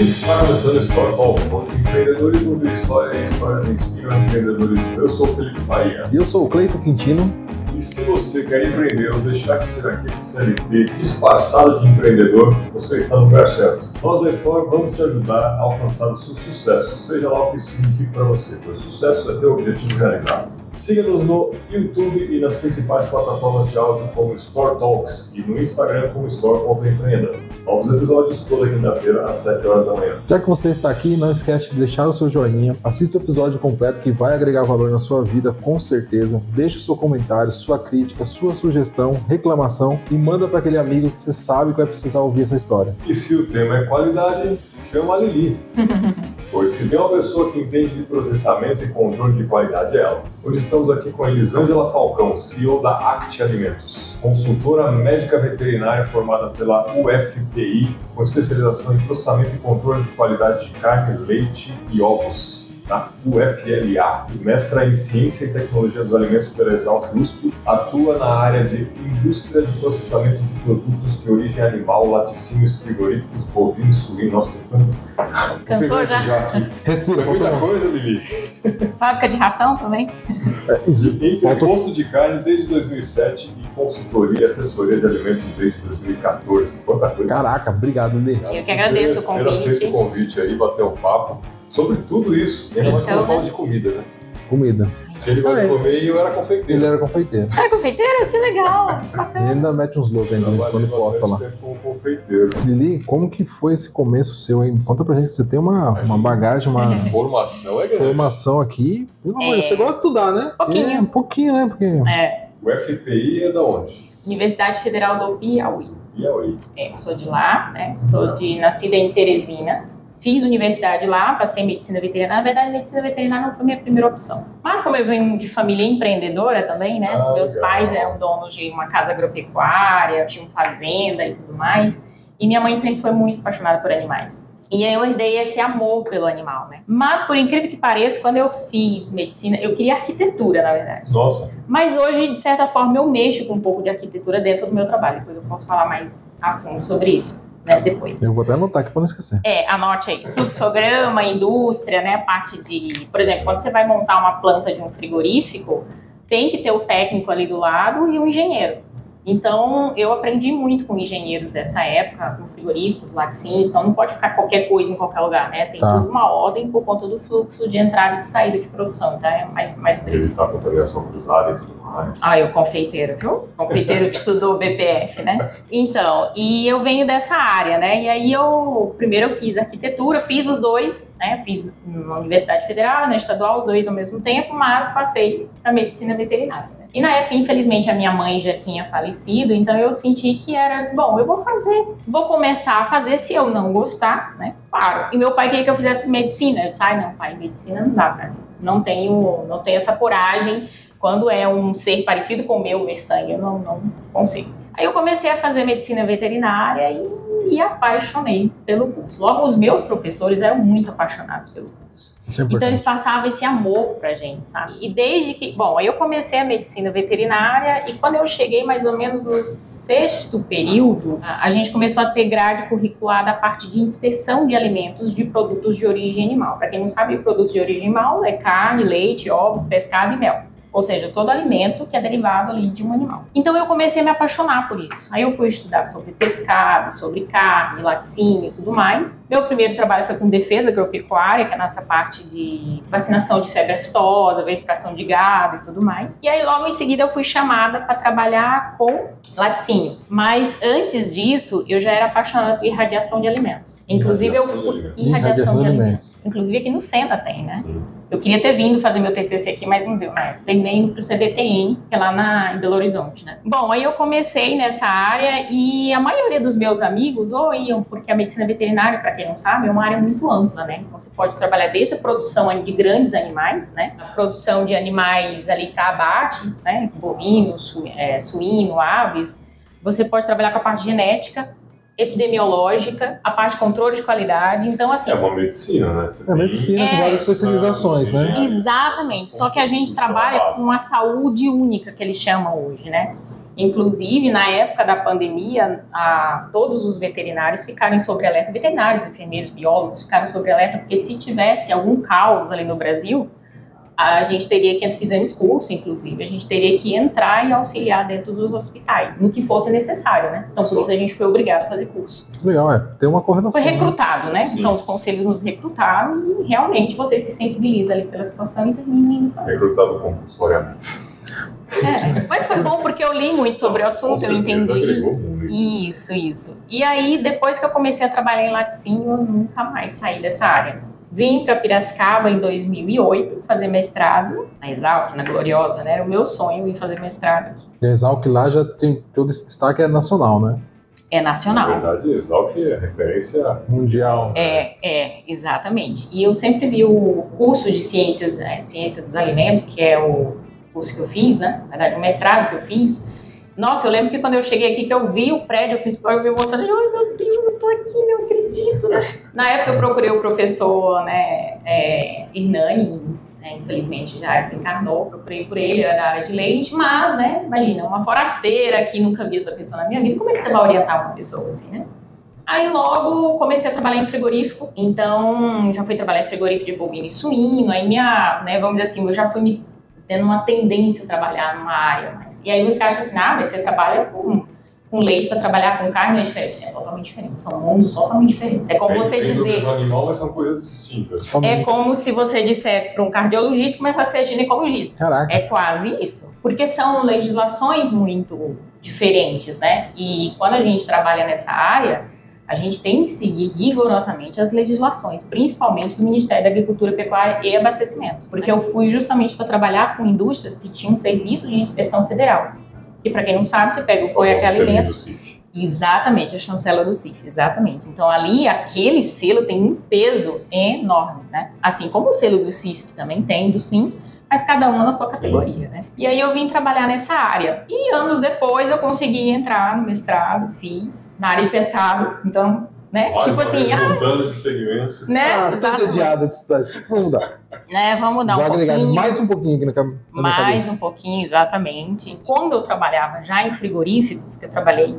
Está começando História Talks, onde empreendedores ouvem história e histórias inspiram empreendedores. Eu sou o Felipe Bahia. E eu sou o Cleito Quintino. E se você quer empreender ou deixar de ser aquele CLT disfarçado de empreendedor, você está no lugar certo. Nós da História vamos te ajudar a alcançar o seu sucesso, seja lá o que isso signifique para você, pois sucesso é ter o objetivo realizado. Siga-nos no YouTube e nas principais plataformas de áudio como Store Talks e no Instagram como Store.empreenda. Novos episódios toda quinta-feira às 7 horas da manhã. Já que você está aqui, não esquece de deixar o seu joinha, assista o episódio completo que vai agregar valor na sua vida com certeza. Deixe o seu comentário, sua crítica, sua sugestão, reclamação e manda para aquele amigo que você sabe que vai precisar ouvir essa história. E se o tema é qualidade, chama a Lili. pois se tem uma pessoa que entende de processamento e controle de qualidade é ela. Estamos aqui com a Elisângela Falcão, CEO da Act Alimentos, consultora médica veterinária formada pela UFPI, com especialização em processamento e controle de qualidade de carne, leite e ovos na UFLA, mestra em Ciência e Tecnologia dos Alimentos pela Exalc USP, atua na área de Indústria de Processamento de Produtos de Origem Animal, laticínios frigoríficos, bovinos, suínos, nossa, tô Cansou já? aqui. Respira, Foi muita coisa, Lili. Fábrica de ração também? É, Em falta- imposto de carne desde 2007 e consultoria e assessoria de alimentos desde 2014. Quanta coisa. Caraca, obrigado, Lê. Eu que agradeço o Eu aceito o convite. convite aí, bater um papo sobre tudo isso. Ainda mais quando de comida, né? Comida. Ele gosta Ah, de é. comer e eu era confeiteiro. Ele era confeiteiro. Ah, confeiteiro? Que legal! Ele ainda mete uns loucos ainda quando posta lá. como confeiteiro. Lili, como que foi esse começo seu, hein? Conta pra gente, você tem uma, uma bagagem, uma Formação é grande. formação aqui. Pelo amor É. Você gosta de estudar, né? Pouquinho. É, um pouquinho, né? Porque É, O FPI é da onde? Universidade Federal do Piauí. Piauí. É, sou de lá, né? Sou de nascida em Teresina. Fiz universidade lá, passei medicina veterinária. Na verdade, medicina veterinária não foi minha primeira opção. Mas como eu venho de família empreendedora também, né? Ah, Meus legal. pais eram donos de uma casa agropecuária, tinham fazenda e tudo mais. E minha mãe sempre foi muito apaixonada por animais. E aí eu herdei esse amor pelo animal, né? Mas, por incrível que pareça, quando eu fiz medicina, eu queria arquitetura, na verdade. Nossa, Mas hoje, de certa forma, eu mexo com um pouco de arquitetura dentro do meu trabalho. Depois eu posso falar mais a fundo sobre isso, né? Depois. eu vou até anotar aqui pra não esquecer. É, anote aí. Fluxograma, indústria, né? Parte de. Por exemplo, quando você vai montar uma planta de um frigorífico, tem que ter o técnico ali do lado e o engenheiro. Então, eu aprendi muito com engenheiros dessa época, com frigoríficos, laticínios, então não pode ficar qualquer coisa em qualquer lugar, né? Tem Tá. tudo uma ordem por conta do fluxo de entrada e de saída de produção, tá? É mais, mais isso. evitar contaminação cruzada e tudo Ah, eu confeiteiro, viu? Confeiteiro que estudou BPF, né? Então, e eu venho dessa área, né? E aí eu, primeiro eu quis arquitetura, fiz os dois, né? Fiz na Universidade Federal, na estadual, os dois ao mesmo tempo, mas passei para medicina veterinária. né? E na época, infelizmente, a minha mãe já tinha falecido, então eu senti que era, disse, bom, eu vou fazer, vou começar a fazer, se eu não gostar, né? Paro. E meu pai queria que eu fizesse medicina. Eu disse, ai, não, pai, medicina não dá pra mim. Não tenho, não tenho essa coragem quando é um ser parecido com o meu, ver sangue, eu não, não consigo. Aí eu comecei a fazer medicina veterinária e me apaixonei pelo curso. Logo, os meus professores eram muito apaixonados pelo curso. É Então eles passavam esse amor pra gente, sabe? E desde que, bom, aí eu comecei a medicina veterinária e quando eu cheguei mais ou menos no sexto período, a a gente começou a ter grade curricular da parte de inspeção de alimentos de produtos de origem animal. Para quem não sabe, produtos de origem animal é carne, leite, ovos, pescado e mel. Ou seja, todo alimento que é derivado ali de um animal. Então eu comecei a me apaixonar por isso. Aí eu fui estudar sobre pescado, sobre carne, laticínio e tudo mais. Meu primeiro trabalho foi com defesa agropecuária, que é a nossa parte de vacinação de febre aftosa, verificação de gado e tudo mais. E aí logo em seguida eu fui chamada para trabalhar com laticínio. Mas antes disso, eu já era apaixonada por irradiação de alimentos. Inclusive eu Irradiação de fui alimentos. irradiação de alimentos. alimentos. Inclusive aqui no Sena tem, né? Sim. Eu queria ter vindo fazer meu TCC aqui, mas não deu, né? Terminei indo pro CBPM, que é lá na, em Belo Horizonte, né? Bom, aí eu comecei nessa área e a maioria dos meus amigos ou iam, porque a medicina veterinária, para quem não sabe, é uma área muito ampla, né? Então você pode trabalhar desde a produção de grandes animais, né? A produção de animais ali para abate, né? Bovino, su, é, suíno, aves. Você pode trabalhar com a parte genética, epidemiológica, a parte de controle de qualidade. Então, assim, É uma medicina, né? Você É medicina com É. várias especializações, né? Exatamente. Só que a gente trabalha com uma saúde única, que eles chamam hoje, né? Inclusive, na época da pandemia, a, todos os veterinários ficaram sobre alerta, veterinários, enfermeiros, biólogos ficaram sobre alerta, porque se tivesse algum caos ali no Brasil, a gente teria que, fizemos curso, inclusive, a gente teria que entrar e auxiliar dentro dos hospitais, no que fosse necessário, né? Então, por isso a gente foi obrigado a fazer curso. Legal, é. Tem uma coordenação. Foi recrutado, né? Sim. Então, os conselhos nos recrutaram e realmente você se sensibiliza ali pela situação e termina indo. Recrutado compulsoriamente. É, mas foi bom porque eu li muito sobre o assunto, eu entendi. Isso, isso. E aí, depois que eu comecei a trabalhar em laticínio, eu nunca mais saí dessa área. Vim para Piracicaba em 2008 fazer mestrado na Exalc, na Gloriosa, né? Era o meu sonho ir fazer mestrado aqui. E a Exalc lá já tem todo esse destaque, é nacional, né? É nacional. Na verdade, Exalc é referência mundial. É, é, exatamente. E eu sempre vi o curso de ciências, né, ciência dos alimentos, que é o curso que eu fiz, né? Na verdade, o mestrado que eu fiz nossa, eu lembro que quando eu cheguei aqui, que eu vi o prédio principal, eu me emocionei. Ai, meu Deus, eu tô aqui, não acredito, né? Na época eu procurei o professor, né, é, Hernani, né, infelizmente já se encarnou, procurei por ele, era da área de leite, mas, né, imagina, uma forasteira que nunca vi essa pessoa na minha vida, como é que você vai orientar uma pessoa assim, né? Aí logo comecei a trabalhar em frigorífico, então já fui trabalhar em frigorífico de bovino e suíno, aí minha, né, vamos dizer assim, eu já fui me tendo uma tendência a trabalhar numa área mais. E aí os caras assim, ah, mas você trabalha com, com leite para trabalhar com carne é diferente. É totalmente diferente, são mundos totalmente diferentes. É como é, você dizer... Animal, mas são coisas distintas. É como se você dissesse para um cardiologista começar a ser ginecologista. Caraca. É quase isso. Porque são legislações muito diferentes, né? E quando a gente trabalha nessa área a gente tem que seguir rigorosamente as legislações, principalmente do Ministério da Agricultura, Pecuária e Abastecimento, porque eu fui justamente para trabalhar com indústrias que tinham serviço de inspeção federal. E para quem não sabe, você pega o aquela alimento. Exatamente, a chancela do CIF, exatamente. Então ali aquele selo tem um peso enorme, né? Assim como o selo do CISP também tem, do SIM, mas cada um na sua categoria, né? E aí eu vim trabalhar nessa área. E anos depois eu consegui entrar no mestrado, fiz, na área de pescado. Então, né? Olha, tipo assim, ah, mudando de segmento. Né? Ah, tô entediado disso Vamos mudar. Né? Vamos mudar um pouquinho. mais um pouquinho aqui na, na Mais um pouquinho, exatamente. Quando eu trabalhava já em frigoríficos, que eu trabalhei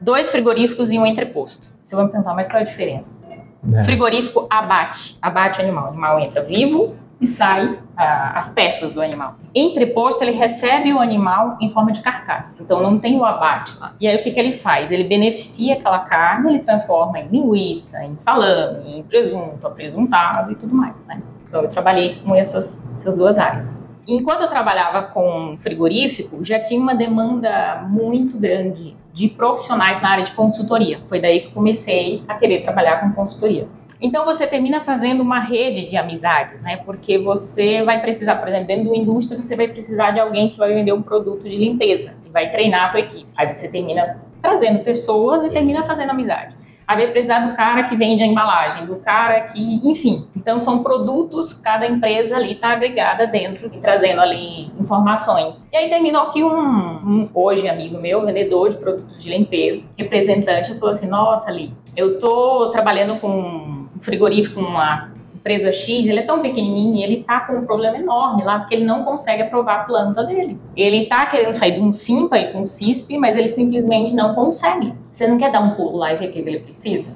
dois frigoríficos e um entreposto. Você vai me perguntar, mas qual é a diferença? É. Frigorífico abate, abate o animal. O animal entra vivo, e sai ah, as peças do animal. Entreposto, ele recebe o animal em forma de carcaça, então não tem o abate. E aí o que, que ele faz? Ele beneficia aquela carne, ele transforma em linguiça, em salame, em presunto, apresuntado e tudo mais, né? Então eu trabalhei com essas, essas duas áreas. Enquanto eu trabalhava com frigorífico, já tinha uma demanda muito grande de profissionais na área de consultoria. Foi daí que comecei a querer trabalhar com consultoria. Então você termina fazendo uma rede de amizades, né? Porque você vai precisar, por exemplo, dentro da indústria, você vai precisar de alguém que vai vender um produto de limpeza e vai treinar a tua equipe. Aí você termina trazendo pessoas e termina fazendo amizade. Aí vai precisar do cara que vende a embalagem, do cara que, enfim. Então são produtos, cada empresa ali está agregada dentro e trazendo ali informações. E aí terminou que um, um, hoje amigo meu, vendedor de produtos de limpeza, representante, falou assim: "Nossa, ali, eu tô trabalhando com frigorífico, uma empresa X, ele é tão pequenininho ele tá com um problema enorme lá, porque ele não consegue aprovar a planta dele. Ele tá querendo sair de um SIMPA e com um CISP, mas ele simplesmente não consegue. Você não quer dar um pulo lá e ver o que ele precisa?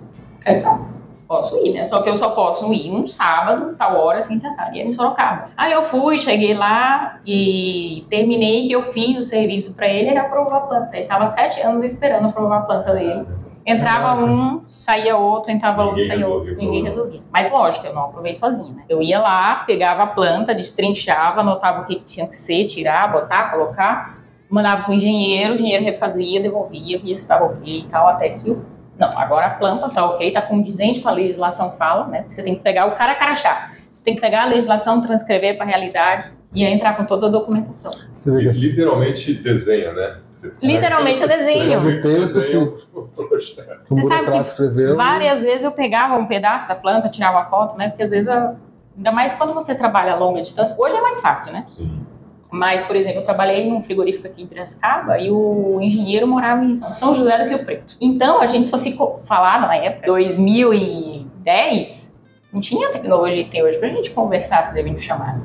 Eu disse, posso ir, né? Só que eu só posso ir um sábado, tal hora, assim, você sabe, e é em Sorocaba. Aí eu fui, cheguei lá e terminei que eu fiz o serviço para ele, ele aprovou a planta. Ele estava sete anos esperando aprovar a planta dele. Entrava um, saía outro, entrava outro, saía outro. Ninguém resolvia. Mas lógico, eu não aprovei sozinha, né? Eu ia lá, pegava a planta, destrinchava, anotava o que, que tinha que ser, tirar, botar, colocar, mandava para o engenheiro, o engenheiro refazia, devolvia, via se estava ok e tal, até que o não, agora a planta está ok, está condizente com a legislação fala, né? Você tem que pegar o cara carachá. Você tem que pegar a legislação, transcrever para a realidade e entrar com toda a documentação. Você vê que... literalmente desenha, né? Você literalmente eu desenho. desenho. Você sabe que escreveu. várias vezes eu pegava um pedaço da planta, tirava foto, né? Porque às vezes, eu... ainda mais quando você trabalha a longa distância, hoje é mais fácil, né? Sim. Mas, por exemplo, eu trabalhei num frigorífico aqui em Piracicaba e o engenheiro morava em São José do Rio Preto. Então, a gente só se falava na época, 2010, não tinha a tecnologia que tem hoje pra gente conversar, fazer vídeo chamada.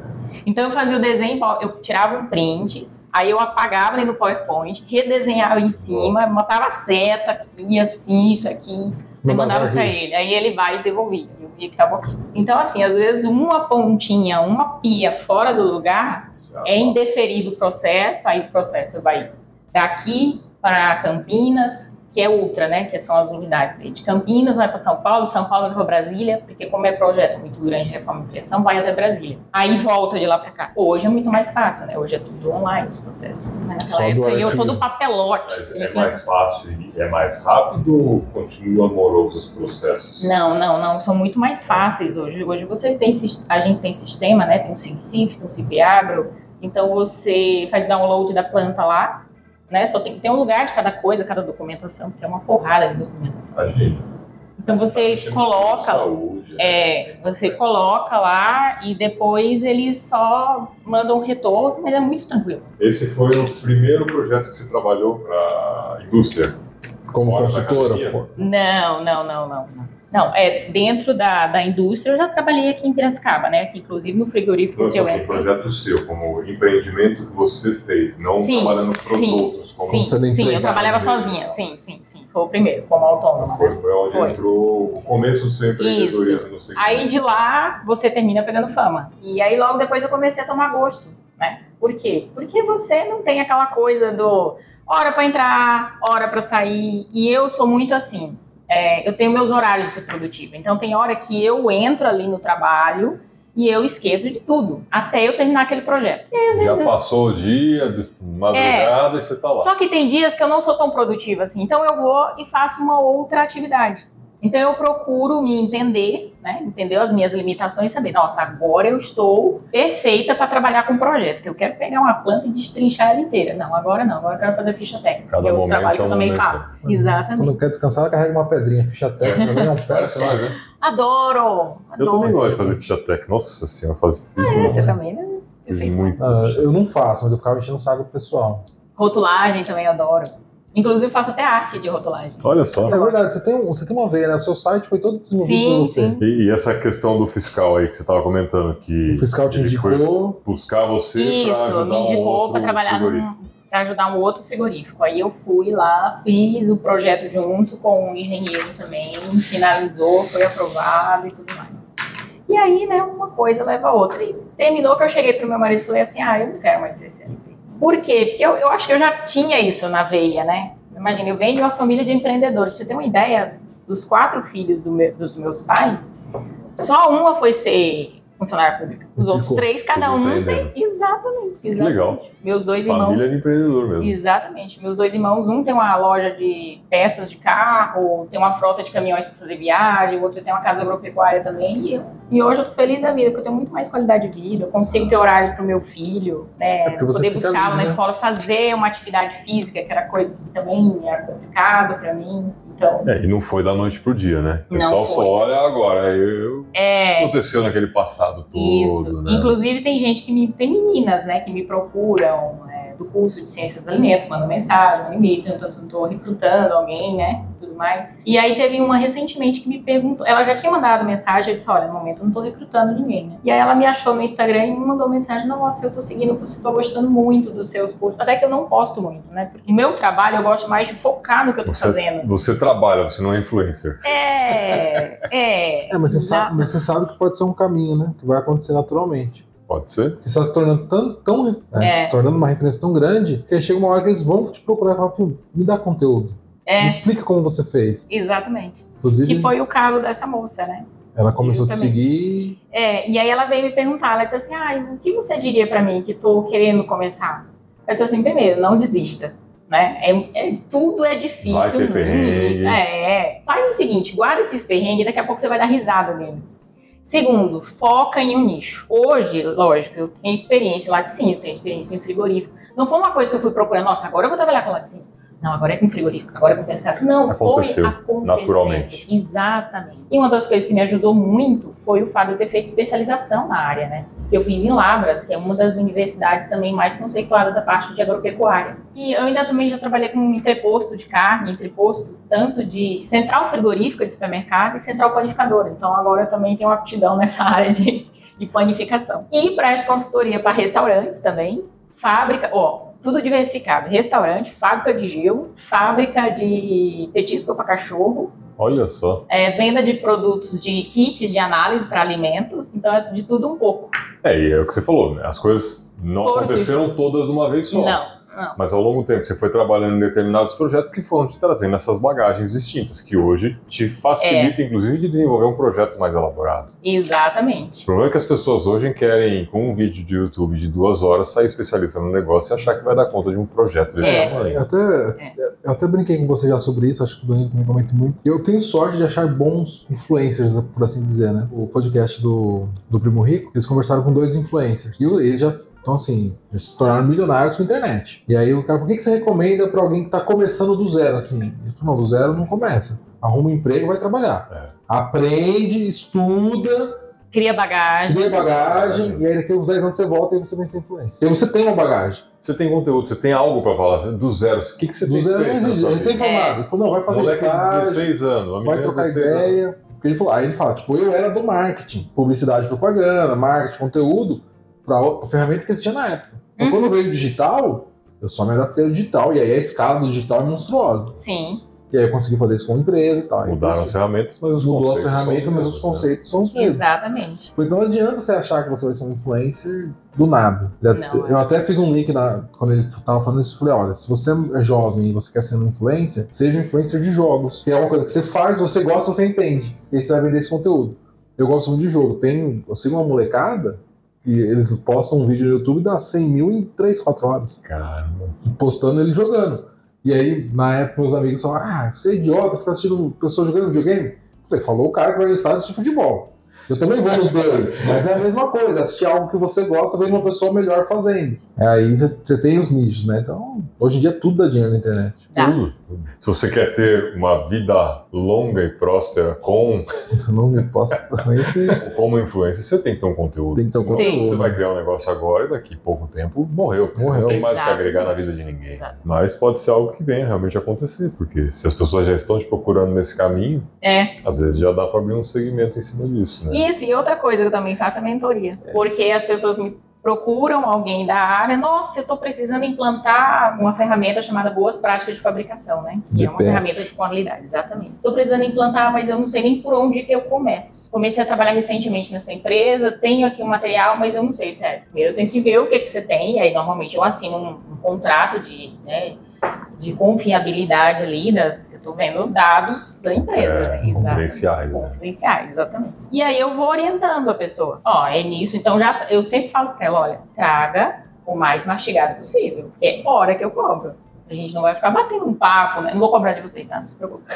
Então, eu fazia o desenho, eu tirava um print, Aí eu apagava ali no PowerPoint, redesenhava em cima, botava a seta aqui, assim, isso aqui. Aí mandava para ele, aí ele vai e devolvia. Eu via que estava ok. Então, assim, às vezes uma pontinha, uma pia fora do lugar é indeferido o processo, aí o processo vai daqui para Campinas, que é outra, né? Que são as unidades de Campinas, vai para São Paulo, São Paulo vai para Brasília, porque como é projeto muito grande, reforma e ampliação, vai até Brasília. Aí volta de lá para cá. Hoje é muito mais fácil, né? Hoje é tudo online os processos. Né? Naquela época eu todo papelote. Mas é mais fácil e é mais rápido ou continua amoroso os processos? Não, não, não. São muito mais fáceis hoje. Hoje vocês têm, a gente tem sistema, né? Tem um SIGCIF, tem um CIPAGRO. Então você faz download da planta lá, né? Só tem, tem um lugar de cada coisa, cada documentação, que é uma porrada de documentação. Então você coloca, saúde, é, você coloca lá e depois eles só mandam um retorno, mas é muito tranquilo. Esse foi o primeiro projeto que você trabalhou para a indústria? Como consultora? Não, não, não, não, não. Não, é dentro da, da indústria. Eu já trabalhei aqui em Piracicaba, né? Que inclusive no frigorífico então, que eu assim, entrei. projeto seu, como empreendimento que você fez, não sim, trabalhando para os outros. Como sim, você sim, eu trabalhava sozinha. Sim, sim, sim. Foi o primeiro, como autônoma. Foi, foi onde foi. entrou o começo do seu empreendedorismo. Isso. Aí de lá você termina pegando fama. E aí logo depois eu comecei a tomar gosto, né? Por quê? Porque você não tem aquela coisa do hora para entrar, hora para sair. E eu sou muito assim é, eu tenho meus horários de ser produtiva. Então, tem hora que eu entro ali no trabalho e eu esqueço de tudo, até eu terminar aquele projeto. Vezes, Já passou o dia, de madrugada, é, e você está lá. Só que tem dias que eu não sou tão produtiva assim, então eu vou e faço uma outra atividade. Então eu procuro me entender, né? Entender as minhas limitações e saber, nossa, agora eu estou perfeita para trabalhar com um projeto, que eu quero pegar uma planta e destrinchar ela inteira. Não, agora não, agora eu quero fazer ficha técnica, Cada que é o trabalho que eu é também momento. faço. Uhum. Exatamente. Quando quer descansar, carrega uma pedrinha, ficha técnica, também é um. Né? Adoro, adoro! Eu também gosto de fazer ficha técnica. Nossa senhora, fazer ficha. Ah, é, você também, né? Muito. Ah, eu não faço, mas eu ficava enchendo o saco pro pessoal. Rotulagem também adoro. Inclusive, faço até arte de rotulagem. Olha só. É verdade, você tem, um, você tem uma veia, né? O seu site foi todo desenvolvido sim, por você. Sim. E, e essa questão do fiscal aí que você estava comentando, que. O fiscal te indicou. Buscar você. Isso, me indicou um para trabalhar para ajudar um outro frigorífico. Aí eu fui lá, fiz o projeto junto com um engenheiro também, finalizou, foi aprovado e tudo mais. E aí, né, uma coisa leva a outra. E terminou que eu cheguei pro meu marido e falei assim: ah, eu não quero mais ser CLT. Por quê? Porque eu, eu acho que eu já tinha isso na veia, né? Imagina, eu venho de uma família de empreendedores. Você ter uma ideia, dos quatro filhos do meu, dos meus pais, só uma foi ser funcionária pública. Os outros três, cada um tem. Exatamente, exatamente. legal. Meus dois Família irmãos. Família de empreendedor mesmo. Exatamente. Meus dois irmãos, um tem uma loja de peças de carro, tem uma frota de caminhões para fazer viagem, o outro tem uma casa agropecuária também. E, e, hoje eu tô feliz da vida, porque eu tenho muito mais qualidade de vida, eu consigo ter horário para o meu filho, né? É poder buscá-lo na né? escola, fazer uma atividade física, que era coisa que também era complicado para mim. Então, é, e não foi da noite pro dia, né? O pessoal só olha agora. Eu, é, aconteceu naquele passado todo. Isso. Né? Inclusive tem gente que me. Tem meninas, né, que me procuram do curso de ciências dos alimentos, mandam mensagem, mandam e-mail, perguntando se eu estou recrutando alguém, né? Tudo mais. E aí teve uma recentemente que me perguntou. Ela já tinha mandado mensagem, eu disse: olha, no momento eu não estou recrutando ninguém, né? E aí ela me achou no Instagram e me mandou mensagem: nossa, eu estou seguindo você, estou gostando muito dos seus cursos. Até que eu não posto muito, né? Porque meu trabalho eu gosto mais de focar no que eu estou fazendo. Você trabalha, você não é influencer. É, é. É, mas você, sabe, mas você sabe que pode ser um caminho, né? Que vai acontecer naturalmente. Pode ser. Que está se tornando tão, tão né, é. se tornando uma referência tão grande que chega uma hora que eles vão te procurar e falar, me dá conteúdo. É. Me explica como você fez. Exatamente. Inclusive, que foi o caso dessa moça, né? Ela começou Justamente. a te seguir. É, e aí ela veio me perguntar, ela disse assim, ah, o que você diria para mim que estou querendo começar? Eu disse assim, primeiro, não desista né? É, é, tudo é difícil no início. É, faz o seguinte, guarda esses perrengues, daqui a pouco você vai dar risada neles. Segundo, foca em um nicho. Hoje, lógico, eu tenho experiência em laticínio, tenho experiência em frigorífico. Não foi uma coisa que eu fui procurando, nossa, agora eu vou trabalhar com laticínio. Não, agora é com frigorífico, agora é com pescado. Não, Aconteceu, foi acontecendo. Naturalmente. Exatamente. E uma das coisas que me ajudou muito foi o fato de eu ter feito especialização na área, né? Eu fiz em Labras, que é uma das universidades também mais conceituadas da parte de agropecuária. E eu ainda também já trabalhei com entreposto de carne, entreposto tanto de central frigorífica de supermercado e central panificadora. Então agora eu também tenho uma aptidão nessa área de, de panificação. E para consultoria para restaurantes também, fábrica, ó, tudo diversificado. Restaurante, fábrica de gelo, fábrica de petisco para cachorro, Olha só. é, venda de produtos de kits de análise para alimentos, então é de tudo um pouco. É, e é o que você falou, né? As coisas não Foram aconteceram todas de uma vez só. Não, não. Mas ao longo do tempo você foi trabalhando em determinados projetos que foram te trazendo essas bagagens distintas, que hoje te facilita, É. inclusive, de desenvolver um projeto mais elaborado. O Exatamente. problema é que as pessoas hoje querem, com um vídeo de YouTube de duas horas, sair especialista no negócio e achar que vai dar conta de um projeto desse É. Eu tamanho. até, eu até brinquei com você já sobre isso, acho que o Danilo também comenta muito. Eu tenho sorte de achar bons influencers, por assim dizer, né? O podcast do, do Primo Rico, eles conversaram com dois influencers. E eles já então, assim, já se tornaram milionários com a internet. E aí o cara, por que, que você recomenda pra alguém que tá começando do zero, assim? Ele falou, não, do zero não começa. Arruma um emprego e vai trabalhar. É. Aprende, estuda, Cria bagagem. cria bagagem, e aí daqui a uns 10 anos você volta e você vem ser influência. E aí você tem uma bagagem. Você tem conteúdo, você tem algo pra falar do zero. O que, que você Do tem zero experiência Ele vida? recém-formado. Ele falou, não, vai fazer Moleque de estágio. 16 anos, uma vai trocar 16 anos. ideia. Porque ele falou, aí ele fala, tipo, eu era do marketing, publicidade e propaganda, marketing, conteúdo, pra, pra ferramenta que existia na época. Então, Uhum. quando veio o digital, eu só me adaptei ao digital, e aí a escala do digital é monstruosa. Sim. E aí eu consegui fazer isso com empresas e tal. Mudaram as assim, ferramentas, mas os Mudou as ferramentas, mas os né? conceitos são os mesmos. Exatamente. Então não adianta você achar que você vai ser um influencer do nada. Não, eu até fiz um link na, quando ele tava falando isso, eu falei, olha, se você é jovem e você quer ser um influencer, seja um influencer de jogos. Que é uma coisa que você faz, você gosta, você entende. E aí você vai vender esse conteúdo. Eu gosto muito de jogo. Tem, eu sigo uma molecada que eles postam um vídeo no YouTube e dá 100 mil em 3, 4 horas. Caramba. Postando ele jogando. E aí, na época, meus amigos falaram, ah, você é idiota, fica assistindo pessoas jogando videogame. Eu falei, falou o cara que vai no estádio assistir futebol. Eu também vou nos dois, mas é a mesma coisa. Assistir algo que você gosta, ver uma pessoa melhor fazendo. É, aí você- tem os nichos, né? Então, hoje em dia tudo dá dinheiro na internet. Tá. Tudo. Se você quer ter uma vida longa e próspera com não me posso conhecer. como influencer, você tem que ter um conteúdo. Tem que ter um conteúdo. Você vai criar um negócio agora e daqui a pouco tempo morreu. Você Morreu. não tem mais o que agregar na vida de ninguém. Exato. Mas pode ser algo que venha realmente acontecer, porque se as pessoas já estão te procurando nesse caminho, É. às vezes já dá para abrir um segmento em cima disso, né? Isso, e outra coisa que eu também faço é mentoria. Porque as pessoas me procuram alguém da área, nossa, eu estou precisando implantar uma ferramenta chamada Boas Práticas de Fabricação, né? Que é uma ferramenta de qualidade, exatamente. Estou precisando implantar, mas eu não sei nem por onde que eu começo. Comecei a trabalhar recentemente nessa empresa, tenho aqui um material, mas eu não sei, sério. Primeiro eu tenho que ver o que, que você tem, e aí normalmente eu assino um, um contrato de, né, de confiabilidade ali, da, estou vendo dados da empresa. É? Exatamente. confidenciais, né? Confidenciais, exatamente. E aí eu vou orientando a pessoa. Ó, é nisso. Então já eu sempre falo pra ela, olha, traga o mais mastigado possível. É hora que eu cobro. A gente não vai ficar batendo um papo, né? Não vou cobrar de vocês, tá? Não se preocupe.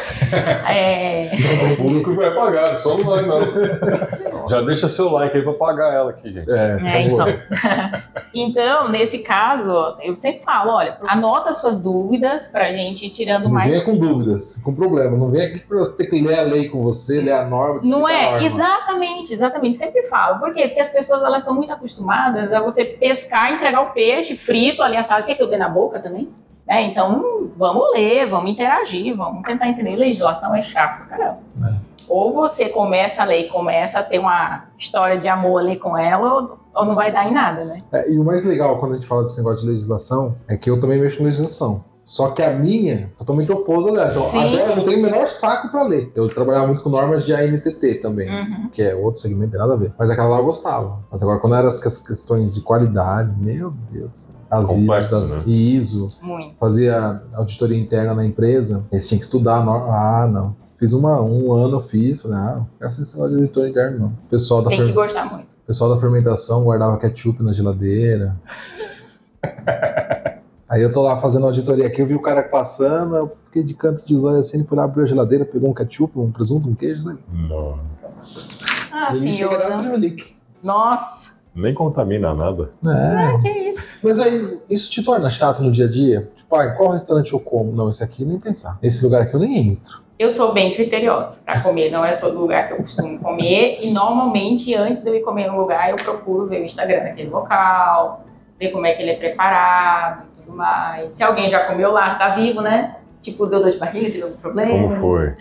É, O público vai pagar, só não vai não. Já deixa seu like aí pra pagar ela aqui, gente. É, É, favor. então. então, nesse caso, eu sempre falo, olha, anota suas dúvidas pra gente ir tirando Não mais. venha com dúvidas, com problema. Não venha aqui pra eu ter que ler a lei com você, ler a norma. Não a é? norma. Exatamente, exatamente. Sempre falo. Por quê? Porque as pessoas elas estão muito acostumadas a você pescar, entregar o peixe frito ali assado. Quer que eu dê na boca também? É, então, vamos ler, vamos interagir, vamos tentar entender. Legislação é chato pra caramba. É. Ou você começa a ler e começa a ter uma história de amor ali com ela, ou, ou não vai dar em nada, né? É, e o mais legal quando a gente fala desse negócio de legislação é que eu também mexo com legislação. Só que a minha totalmente oposta dela. Então, Sim. agora eu não tenho o menor saco pra ler. Eu trabalhava muito com normas de ANTT também, Uhum. que é outro segmento, não tem nada a ver. Mas aquela lá eu gostava. Mas agora, quando eram as ques- questões de qualidade, meu Deus do céu. As Complexo, ISO, né? ISO, Muito. fazia auditoria interna na empresa, eles tinham que estudar a norma. Ah, não. Fiz uma, um ano, eu fiz, falei, ah, não quero ser de auditor interno, não. O pessoal da, Tem que gostar muito. pessoal da fermentação guardava ketchup na geladeira. Aí eu tô lá fazendo auditoria aqui, eu vi o cara passando, eu fiquei de canto de usar assim, ele foi lá, abriu a geladeira, pegou um ketchup, um presunto, um queijo, sabe? Não. Ah, Ele senhor. Nossa, Nem contamina nada. É. que isso? Mas aí, isso te torna chato no dia a dia? Tipo, ah, qual restaurante eu como? Não, esse aqui nem pensar. Esse lugar aqui eu nem entro. Eu sou bem criteriosa para comer, não é todo lugar que eu costumo comer. E normalmente, antes de eu ir comer num lugar, eu procuro ver o Instagram daquele local, ver como é que ele é preparado mais. Se alguém já comeu lá, se tá vivo, né? Tipo, deu dor de barriga, teve algum problema. Como foi?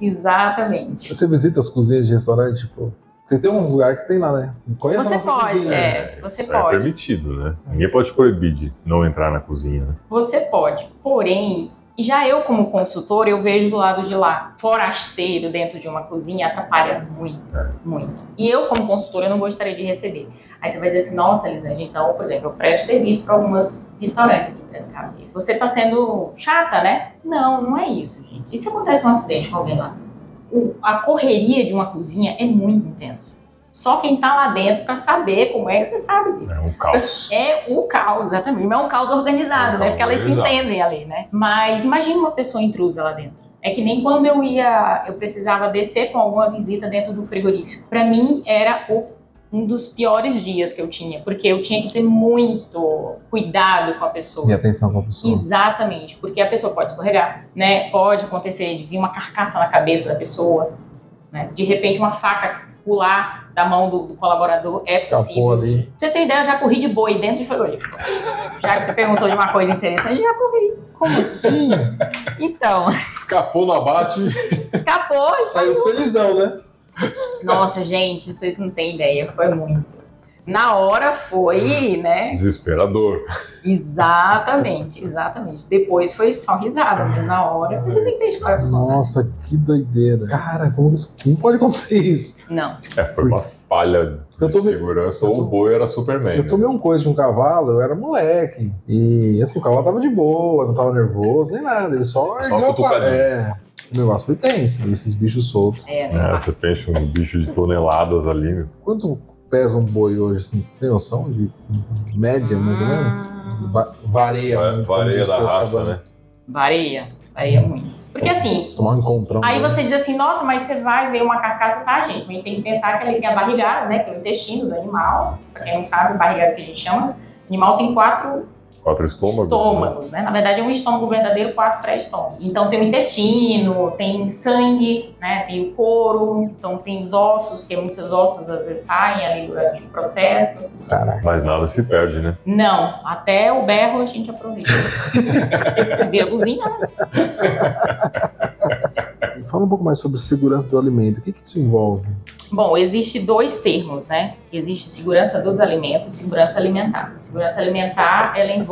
Exatamente. Você visita as cozinhas de restaurante, tipo, Você tem uns lugares que tem lá, né? Conhece Você pode, cozinha. é, você Isso é pode. permitido, né? Ninguém pode te proibir de não entrar na cozinha, né? Você pode, porém, já eu como consultor, eu vejo do lado de lá, forasteiro dentro de uma cozinha atrapalha muito, muito. E eu como consultora, eu não gostaria de receber. Aí você vai dizer assim, nossa, Elisângela, então, por exemplo, eu presto serviço para alguns restaurantes aqui em Piracicaba. Você tá sendo chata, né? Não, não é isso, gente. E se acontece um acidente com alguém lá? A correria de uma cozinha é muito intensa. Só quem tá lá dentro para saber como é, você sabe disso. É um caos. É o caos, exatamente. Mas é um caos organizado, É um né? caos Porque elas se entendem ali, né? Mas imagine uma pessoa intrusa lá dentro. É que nem quando eu ia, eu precisava descer com alguma visita dentro do frigorífico. Para mim era o- um dos piores dias que eu tinha, porque eu tinha que ter muito cuidado com a pessoa. E atenção com a pessoa. Exatamente, porque a pessoa pode escorregar, né? Pode acontecer de vir uma carcaça na cabeça da pessoa, né? De repente uma faca pular da mão do, do colaborador é Escapou possível. ali. Você tem ideia, eu já corri de boi dentro de frigorífico. Já que você perguntou de uma coisa interessante, eu já corri. Como assim? Então, Escapou no abate. escapou e saiu. Saiu felizão, né? Nossa, gente, vocês não têm ideia, foi muito. Na hora foi, né? Desesperador. Exatamente, exatamente. Depois foi só risada, mas na hora você tem que ter história pra contar. Nossa, que doideira. Cara, como isso? Não pode acontecer isso. Não. É, foi uma falha de segurança ou o boi era Superman. Eu tomei um coice de um cavalo, eu era moleque. E assim, o cavalo tava de boa, não tava nervoso, nem nada. Ele só ergueu uma a. É. O negócio foi tenso. E esses bichos soltos. É, É, né? você pensa um bicho de toneladas ali. Quanto pesa um boi hoje, assim? Você tem noção de média, mais ou menos? Va- varia. Va- muito, varia da raça, pescador. né? Varia, varia muito. Porque assim, Tomar um encontrão. Aí né? você diz assim, nossa, mas você vai ver uma carcaça, tá, gente? Mas tem que pensar que ali tem a barrigada, né? Que é o intestino do animal. Pra quem não sabe, barrigada que a gente chama. O animal tem quatro Quatro estômagos. estômagos, né? né? Na verdade, é um estômago verdadeiro, quatro pré-estômagos. Então tem o intestino, tem sangue, né? Tem o couro, então tem os ossos, que muitos ossos às vezes saem ali durante o processo. Caraca. Mas nada se perde, né? Não, até o berro a gente aproveita. Vira cozinha, né? Fala um pouco mais sobre segurança do alimento. O que, que isso envolve? Bom, existe dois termos, né? Existe segurança dos alimentos e segurança alimentar. Segurança alimentar, ela envolve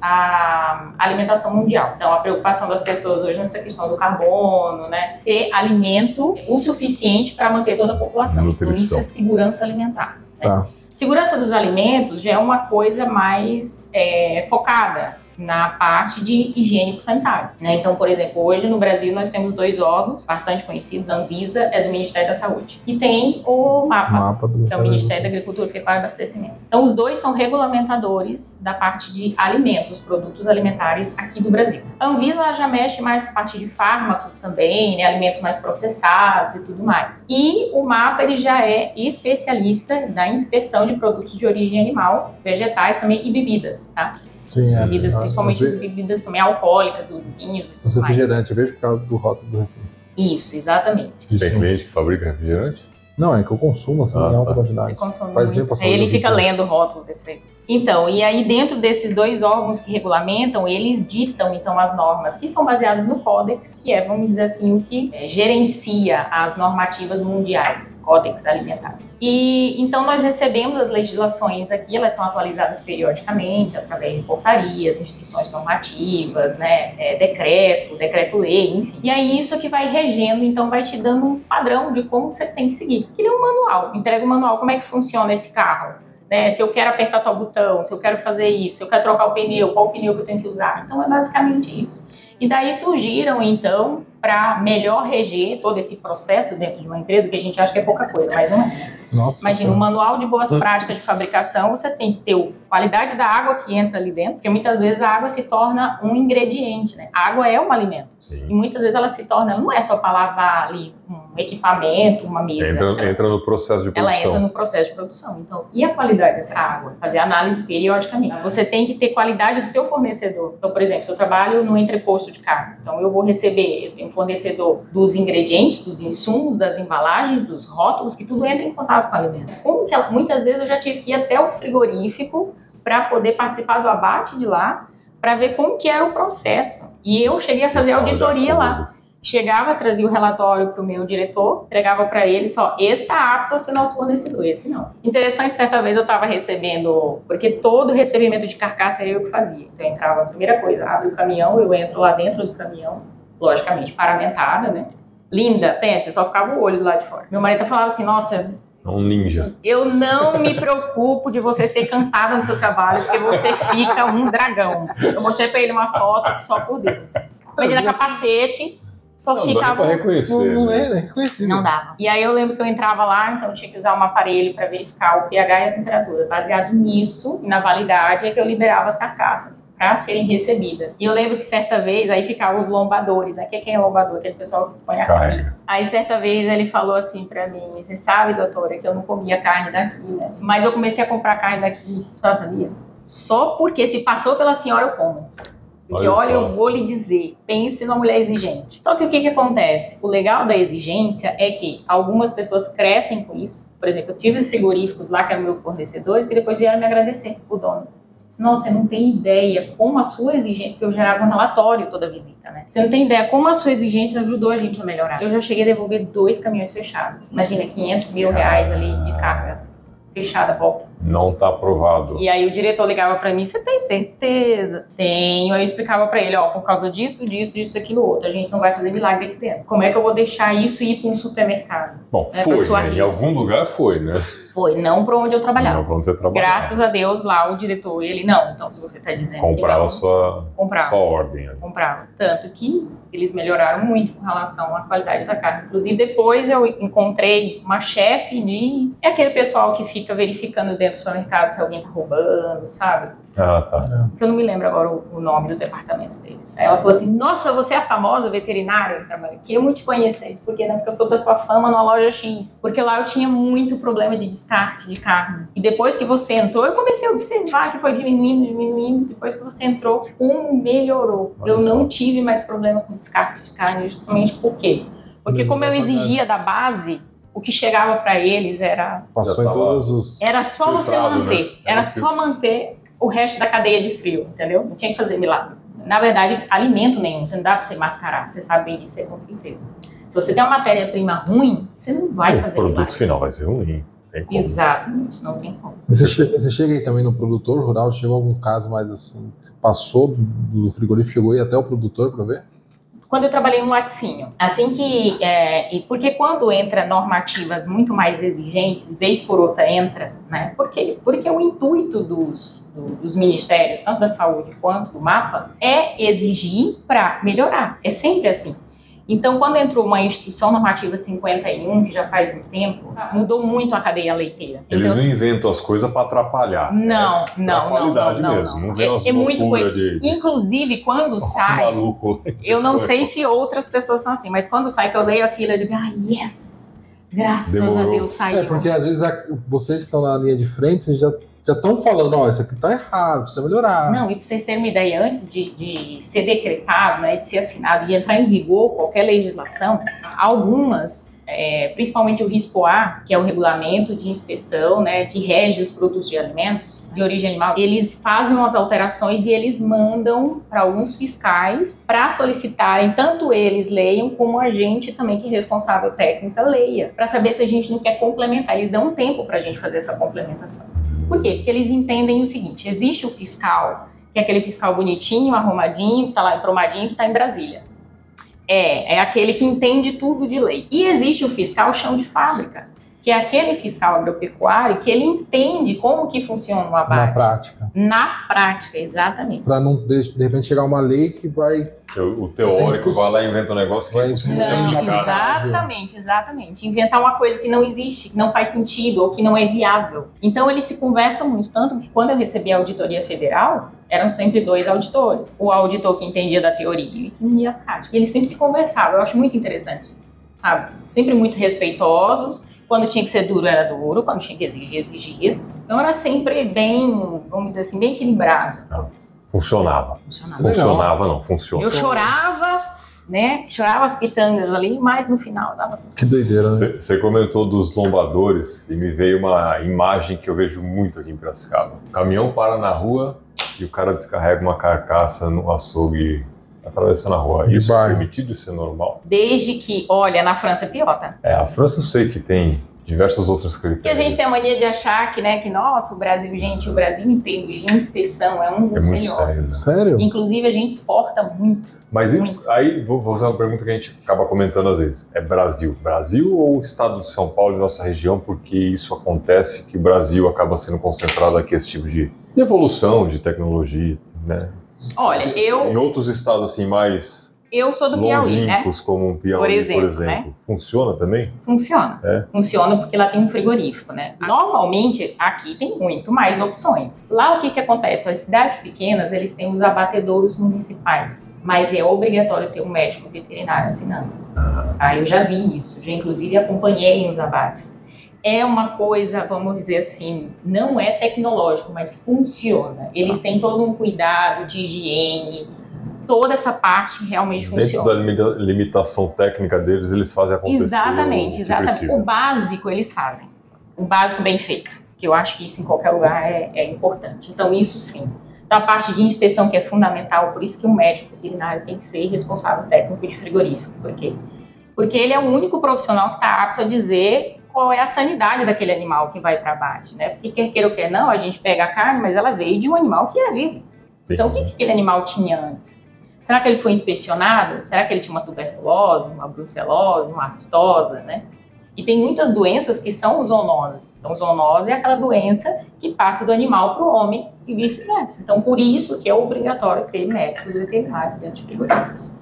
a alimentação mundial. Então, a preocupação das pessoas hoje nessa questão do carbono, né? Ter alimento o suficiente para manter toda a população. Então, isso Nutrição. é segurança alimentar. né? Tá. Segurança dos alimentos já é uma coisa mais é, focada na parte de higiênico-sanitário. Né? Então, por exemplo, hoje no Brasil nós temos dois órgãos bastante conhecidos, a Anvisa é do Ministério da Saúde e tem o MAPA, Mapa do que é o Ministério da Agricultura, Pecuária e Abastecimento. Então, os dois são regulamentadores da parte de alimentos, produtos alimentares aqui do Brasil. A Anvisa já mexe mais com a parte de fármacos também, né, alimentos mais processados e tudo mais. E o MAPA ele já é especialista na inspeção de produtos de origem animal, vegetais também e bebidas, tá? Sim, é. Bebidas, Ah, principalmente as bebidas também alcoólicas, os vinhos e Os tudo mais. refrigerantes, eu vejo por causa do rótulo do refrigerante. Isso, exatamente. Tem cliente que fabrica refrigerante? Não, é que eu consumo assim Ah, em alta tá. Ele quantidade. Faz bem muito. Aí ele fica pessoa. lendo o rótulo depois. Então, e aí dentro desses dois órgãos que regulamentam, eles ditam então as normas que são baseadas no Códex, que é, vamos dizer assim, o que é, gerencia as normativas mundiais, Códex alimentares. E então nós recebemos as legislações aqui, elas são atualizadas periodicamente através de portarias, instruções normativas, né, é, decreto, decreto-lei, enfim. E aí isso que vai regendo, então vai te dando um padrão de como você tem que seguir. Que nem um manual, entrega o manual, como é que funciona esse carro? Né, se eu quero apertar tal botão, se eu quero fazer isso, se eu quero trocar o pneu, qual pneu que eu tenho que usar. Então é basicamente isso. E daí surgiram, então, para melhor reger todo esse processo dentro de uma empresa, que a gente acha que é pouca coisa, mas não é. Nossa. Imagina, um Senhora. manual de boas práticas de fabricação, você tem que ter a qualidade da água que entra ali dentro, porque muitas vezes a água se torna um ingrediente, né? A água é um alimento. E Sim. muitas vezes ela se torna, ela não é só para lavar ali um equipamento, uma mesa. Entra, entra no processo de ela entra produção. no processo de produção. Então, e a qualidade dessa água? Fazer análise periodicamente. Você tem que ter qualidade do teu fornecedor. Então, por exemplo, se eu trabalho no entreposto de carne, então eu vou receber, eu tenho um fornecedor dos ingredientes, dos insumos, das embalagens, dos rótulos, que tudo entra em contato com o alimento. Como que ela- muitas vezes eu já tive que ir até o frigorífico para poder participar do abate de lá, para ver como que era o processo. E eu cheguei a fazer auditoria lá. Chegava, trazia o relatório para o meu diretor, entregava para ele só, esse está apto a ser nosso fornecedor, esse não. Interessante, certa vez eu estava recebendo, porque todo recebimento de carcaça era eu que fazia. Então eu entrava, a primeira coisa, abre o caminhão, eu entro lá dentro do caminhão, logicamente paramentada, né? Linda, pensa, só ficava o olho do lado de fora. Meu marido falava assim, nossa, um ninja. Eu não me preocupo de você ser cantada no seu trabalho, porque você fica um dragão. Eu mostrei para ele uma foto só por Deus. Imagina capacete, só não, ficava. Dá pra reconhecer. Não, não né? é, é. Não dava. E aí eu lembro que eu entrava lá, então eu tinha que usar um aparelho para verificar o pH e a temperatura. Baseado nisso, na validade, é que eu liberava as carcaças para serem recebidas. E eu lembro que certa vez, aí ficavam os lombadores, né? Quem é lombador? Aquele pessoal que põe a camisa. Aí certa vez ele falou assim para mim: Você sabe, doutora, que eu não comia carne daqui, né? Mas eu comecei a comprar carne daqui, só sabia? Só porque se passou pela senhora eu como. Porque Olha olha, eu vou lhe dizer, pense numa mulher exigente. Só que o que, que acontece? O legal da exigência é que algumas pessoas crescem com isso. Por exemplo, eu tive frigoríficos lá que eram meus fornecedores que depois vieram me agradecer, o dono. Nossa, você não tem ideia como a sua exigência, porque eu gerava um relatório toda visita, né? Você não tem ideia como a sua exigência ajudou a gente a melhorar. Eu já cheguei a devolver dois caminhões fechados. Imagina, 500 mil reais ali de carga fechada, volta. Não tá aprovado. E aí o diretor ligava pra mim, você tem certeza? Tenho. Aí eu explicava pra ele, ó, por causa disso, disso, disso, aquilo, outro. A gente não vai fazer milagre aqui dentro. Como é que eu vou deixar isso ir pra um supermercado? Bom, É, foi, né? Em algum lugar foi, né? Foi, não pra onde eu trabalhava. Não, pra onde você trabalhava. Graças a Deus lá o diretor, ele não. Então se você tá dizendo que Comprava não, sua, comprava. sua ordem. ali. comprava. Tanto que eles melhoraram muito com relação à qualidade da carne. Inclusive, depois eu encontrei uma chefe de. É aquele pessoal que fica verificando dentro do supermercado se alguém tá roubando, sabe? Ah, tá. Que eu não me lembro agora o, o nome do departamento deles. Aí ela falou assim: Nossa, você é a famosa veterinária que trabalha aqui? Eu muito te conhecer. Isso Por quê? Não, porque eu sou da sua fama na loja X. Porque lá eu tinha muito problema de descarte de carne. E depois que você entrou, eu comecei a observar que foi diminuindo, diminuindo. Depois que você entrou, como melhorou. Olha eu só. não tive mais problema com descarte de carne, justamente por quê? Porque como eu exigia da base, o que chegava para eles era Passou em todos os. era só você Filtrado, manter. né? Era só manter o resto da cadeia de frio, entendeu? Não tinha que fazer milagre. Na verdade, alimento nenhum. Você não dá pra você mascarar. Você sabe bem disso, é confeiteiro. Se você tem uma matéria-prima ruim, você não vai o fazer produto milagre. final vai ser ruim. Tem como. Exatamente, não tem como. Você chega, você chega aí também no produtor rural, chegou algum caso mais assim, que você passou do, do frigorífico, chegou aí até o produtor para ver? Quando eu trabalhei no laticínio, assim que. É, e porque quando entra normativas muito mais exigentes, vez por outra entra, né? Por quê? Porque o intuito dos, do- dos ministérios, tanto da saúde quanto do MAPA, é exigir para melhorar. É sempre assim. Então, quando entrou uma instrução normativa 51, que já faz um tempo, mudou muito a cadeia leiteira. Eles Então, não inventam as coisas para atrapalhar. não, É não, não, qualidade não, não, mesmo. não. Não É- as é muito loucuras de, Inclusive, quando sai, maluco. eu não sei se outras pessoas são assim, mas quando sai que eu leio aquilo, eu digo, ah, yes! Graças a Demorou. Deus saiu. É, porque às vezes a- vocês que estão na linha de frente, vocês já já estão falando, ó, isso aqui tá errado, precisa melhorar. Não, e para vocês terem uma ideia, antes de, de ser decretado, né, de ser assinado, de entrar em vigor qualquer legislação, algumas, é, principalmente o RISPOA, que é o regulamento de inspeção, né, que rege os produtos de alimentos de origem animal, eles fazem umas alterações e eles mandam para alguns fiscais para solicitarem, tanto eles leiam, como a gente também, que é responsável técnica, leia, para saber se a gente não quer complementar. Eles dão um tempo para a gente fazer essa complementação. Por quê? Porque eles entendem o seguinte: existe o fiscal, que é aquele fiscal bonitinho, arrumadinho, que está lá empromadinho, que está em Brasília. É, é aquele que entende tudo de lei. E existe o fiscal chão de fábrica, que é aquele fiscal agropecuário que ele entende como que funciona o na abate. prática. Na prática, exatamente. Pra não de, de repente chegar uma lei que vai. O, o teórico vai lá e inventa um negócio que é Vai- impossível de Não, aplicar. exatamente, exatamente. Inventar uma coisa que não existe, que não faz sentido ou que não é viável. Então eles se conversam muito, tanto que quando eu recebi a auditoria federal, eram sempre dois auditores. O auditor que entendia da teoria e que entendia a prática. Eles sempre se conversavam. Eu acho muito interessante isso, sabe? Sempre muito respeitosos. Quando tinha que ser duro, era duro. Quando tinha que exigir, exigia. Então era sempre bem, vamos dizer assim, bem equilibrado. Funcionava. Funcionava. Funcionava, não, funciona. Eu chorava, né? Chorava as pitangas ali, mas no final dava tudo. Que doideira, né? Você comentou dos lombadores e me veio uma imagem que eu vejo muito aqui em Piracicaba. O caminhão para na rua e o cara descarrega uma carcaça no açougue atravessando a rua. De Isso é bairro. permitido, isso é normal? Desde que, olha, na França é pior, tá? É, a França eu sei que tem diversos outros critérios. Porque a gente tem a mania de achar que, né, que, nossa, o Brasil, gente, o Brasil termos de inspeção é um É dos muito melhores. sério, né? Sério? Inclusive, a gente exporta muito. Mas e- Muito. aí, vou fazer uma pergunta que a gente acaba comentando às vezes. É Brasil? Brasil ou estado de São Paulo e nossa região? Porque isso acontece que o Brasil acaba sendo concentrado aqui esse tipo de evolução, de tecnologia, né? Olha, eu, Em outros estados assim mais eu sou do Piauí, né? como o Piauí, Por exemplo, funciona também? Funciona. É? Funciona porque lá tem um frigorífico, né? Normalmente, aqui tem muito mais opções. Lá, o que que acontece? As cidades pequenas, eles têm os abatedouros municipais, mas é obrigatório ter um médico veterinário assinando. Ah, eu já vi isso, já inclusive acompanhei os abates. É uma coisa, vamos dizer assim, não é tecnológico, mas funciona. Eles têm todo um cuidado de higiene, toda essa parte realmente Dentro funciona. da limita- limitação técnica deles, eles fazem acontecer Exatamente, o exatamente. precisa. O básico eles fazem. O básico bem feito. Que eu acho que isso em qualquer lugar é, é importante. Então, isso sim. Então, a parte de inspeção que é fundamental, por isso que o médico veterinário tem que ser responsável técnico de frigorífico. Por quê? Porque ele é o único profissional que está apto a dizer qual é a sanidade daquele animal que vai para abate, né? Porque quer queira ou quer não, a gente pega a carne, mas ela veio de um animal que era vivo. Sim. Então, o que, que aquele animal tinha antes? Será que ele foi inspecionado? Será que ele tinha uma tuberculose, uma brucelose, uma aftosa, né? E tem muitas doenças que são zoonose. Então, zoonose é aquela doença que passa do animal para o homem e vice-versa. Então, por isso que é obrigatório ter médicos veterinários dentro de frigoríficos.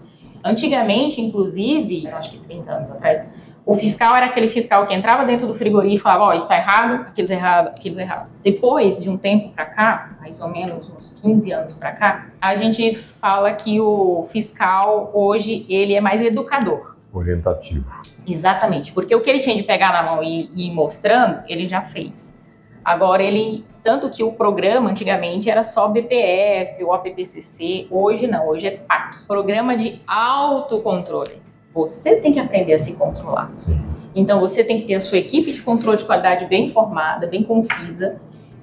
Antigamente, inclusive, acho que 30 anos atrás, o fiscal era aquele fiscal que entrava dentro do frigorífico e falava, ó, isso está errado, aquilo está errado, aquilo está errado. Depois de um tempo para cá, mais ou menos uns 15 anos para cá, a gente fala que o fiscal hoje ele é mais educador. Orientativo. Exatamente, porque o que ele tinha de pegar na mão e e ir mostrando, ele já fez. Agora ele, tanto que o programa antigamente era só BPF ou APPCC, hoje não, hoje é PAC, Programa de Autocontrole. Você tem que aprender a se controlar. Então você tem que ter a sua equipe de controle de qualidade bem formada, bem concisa,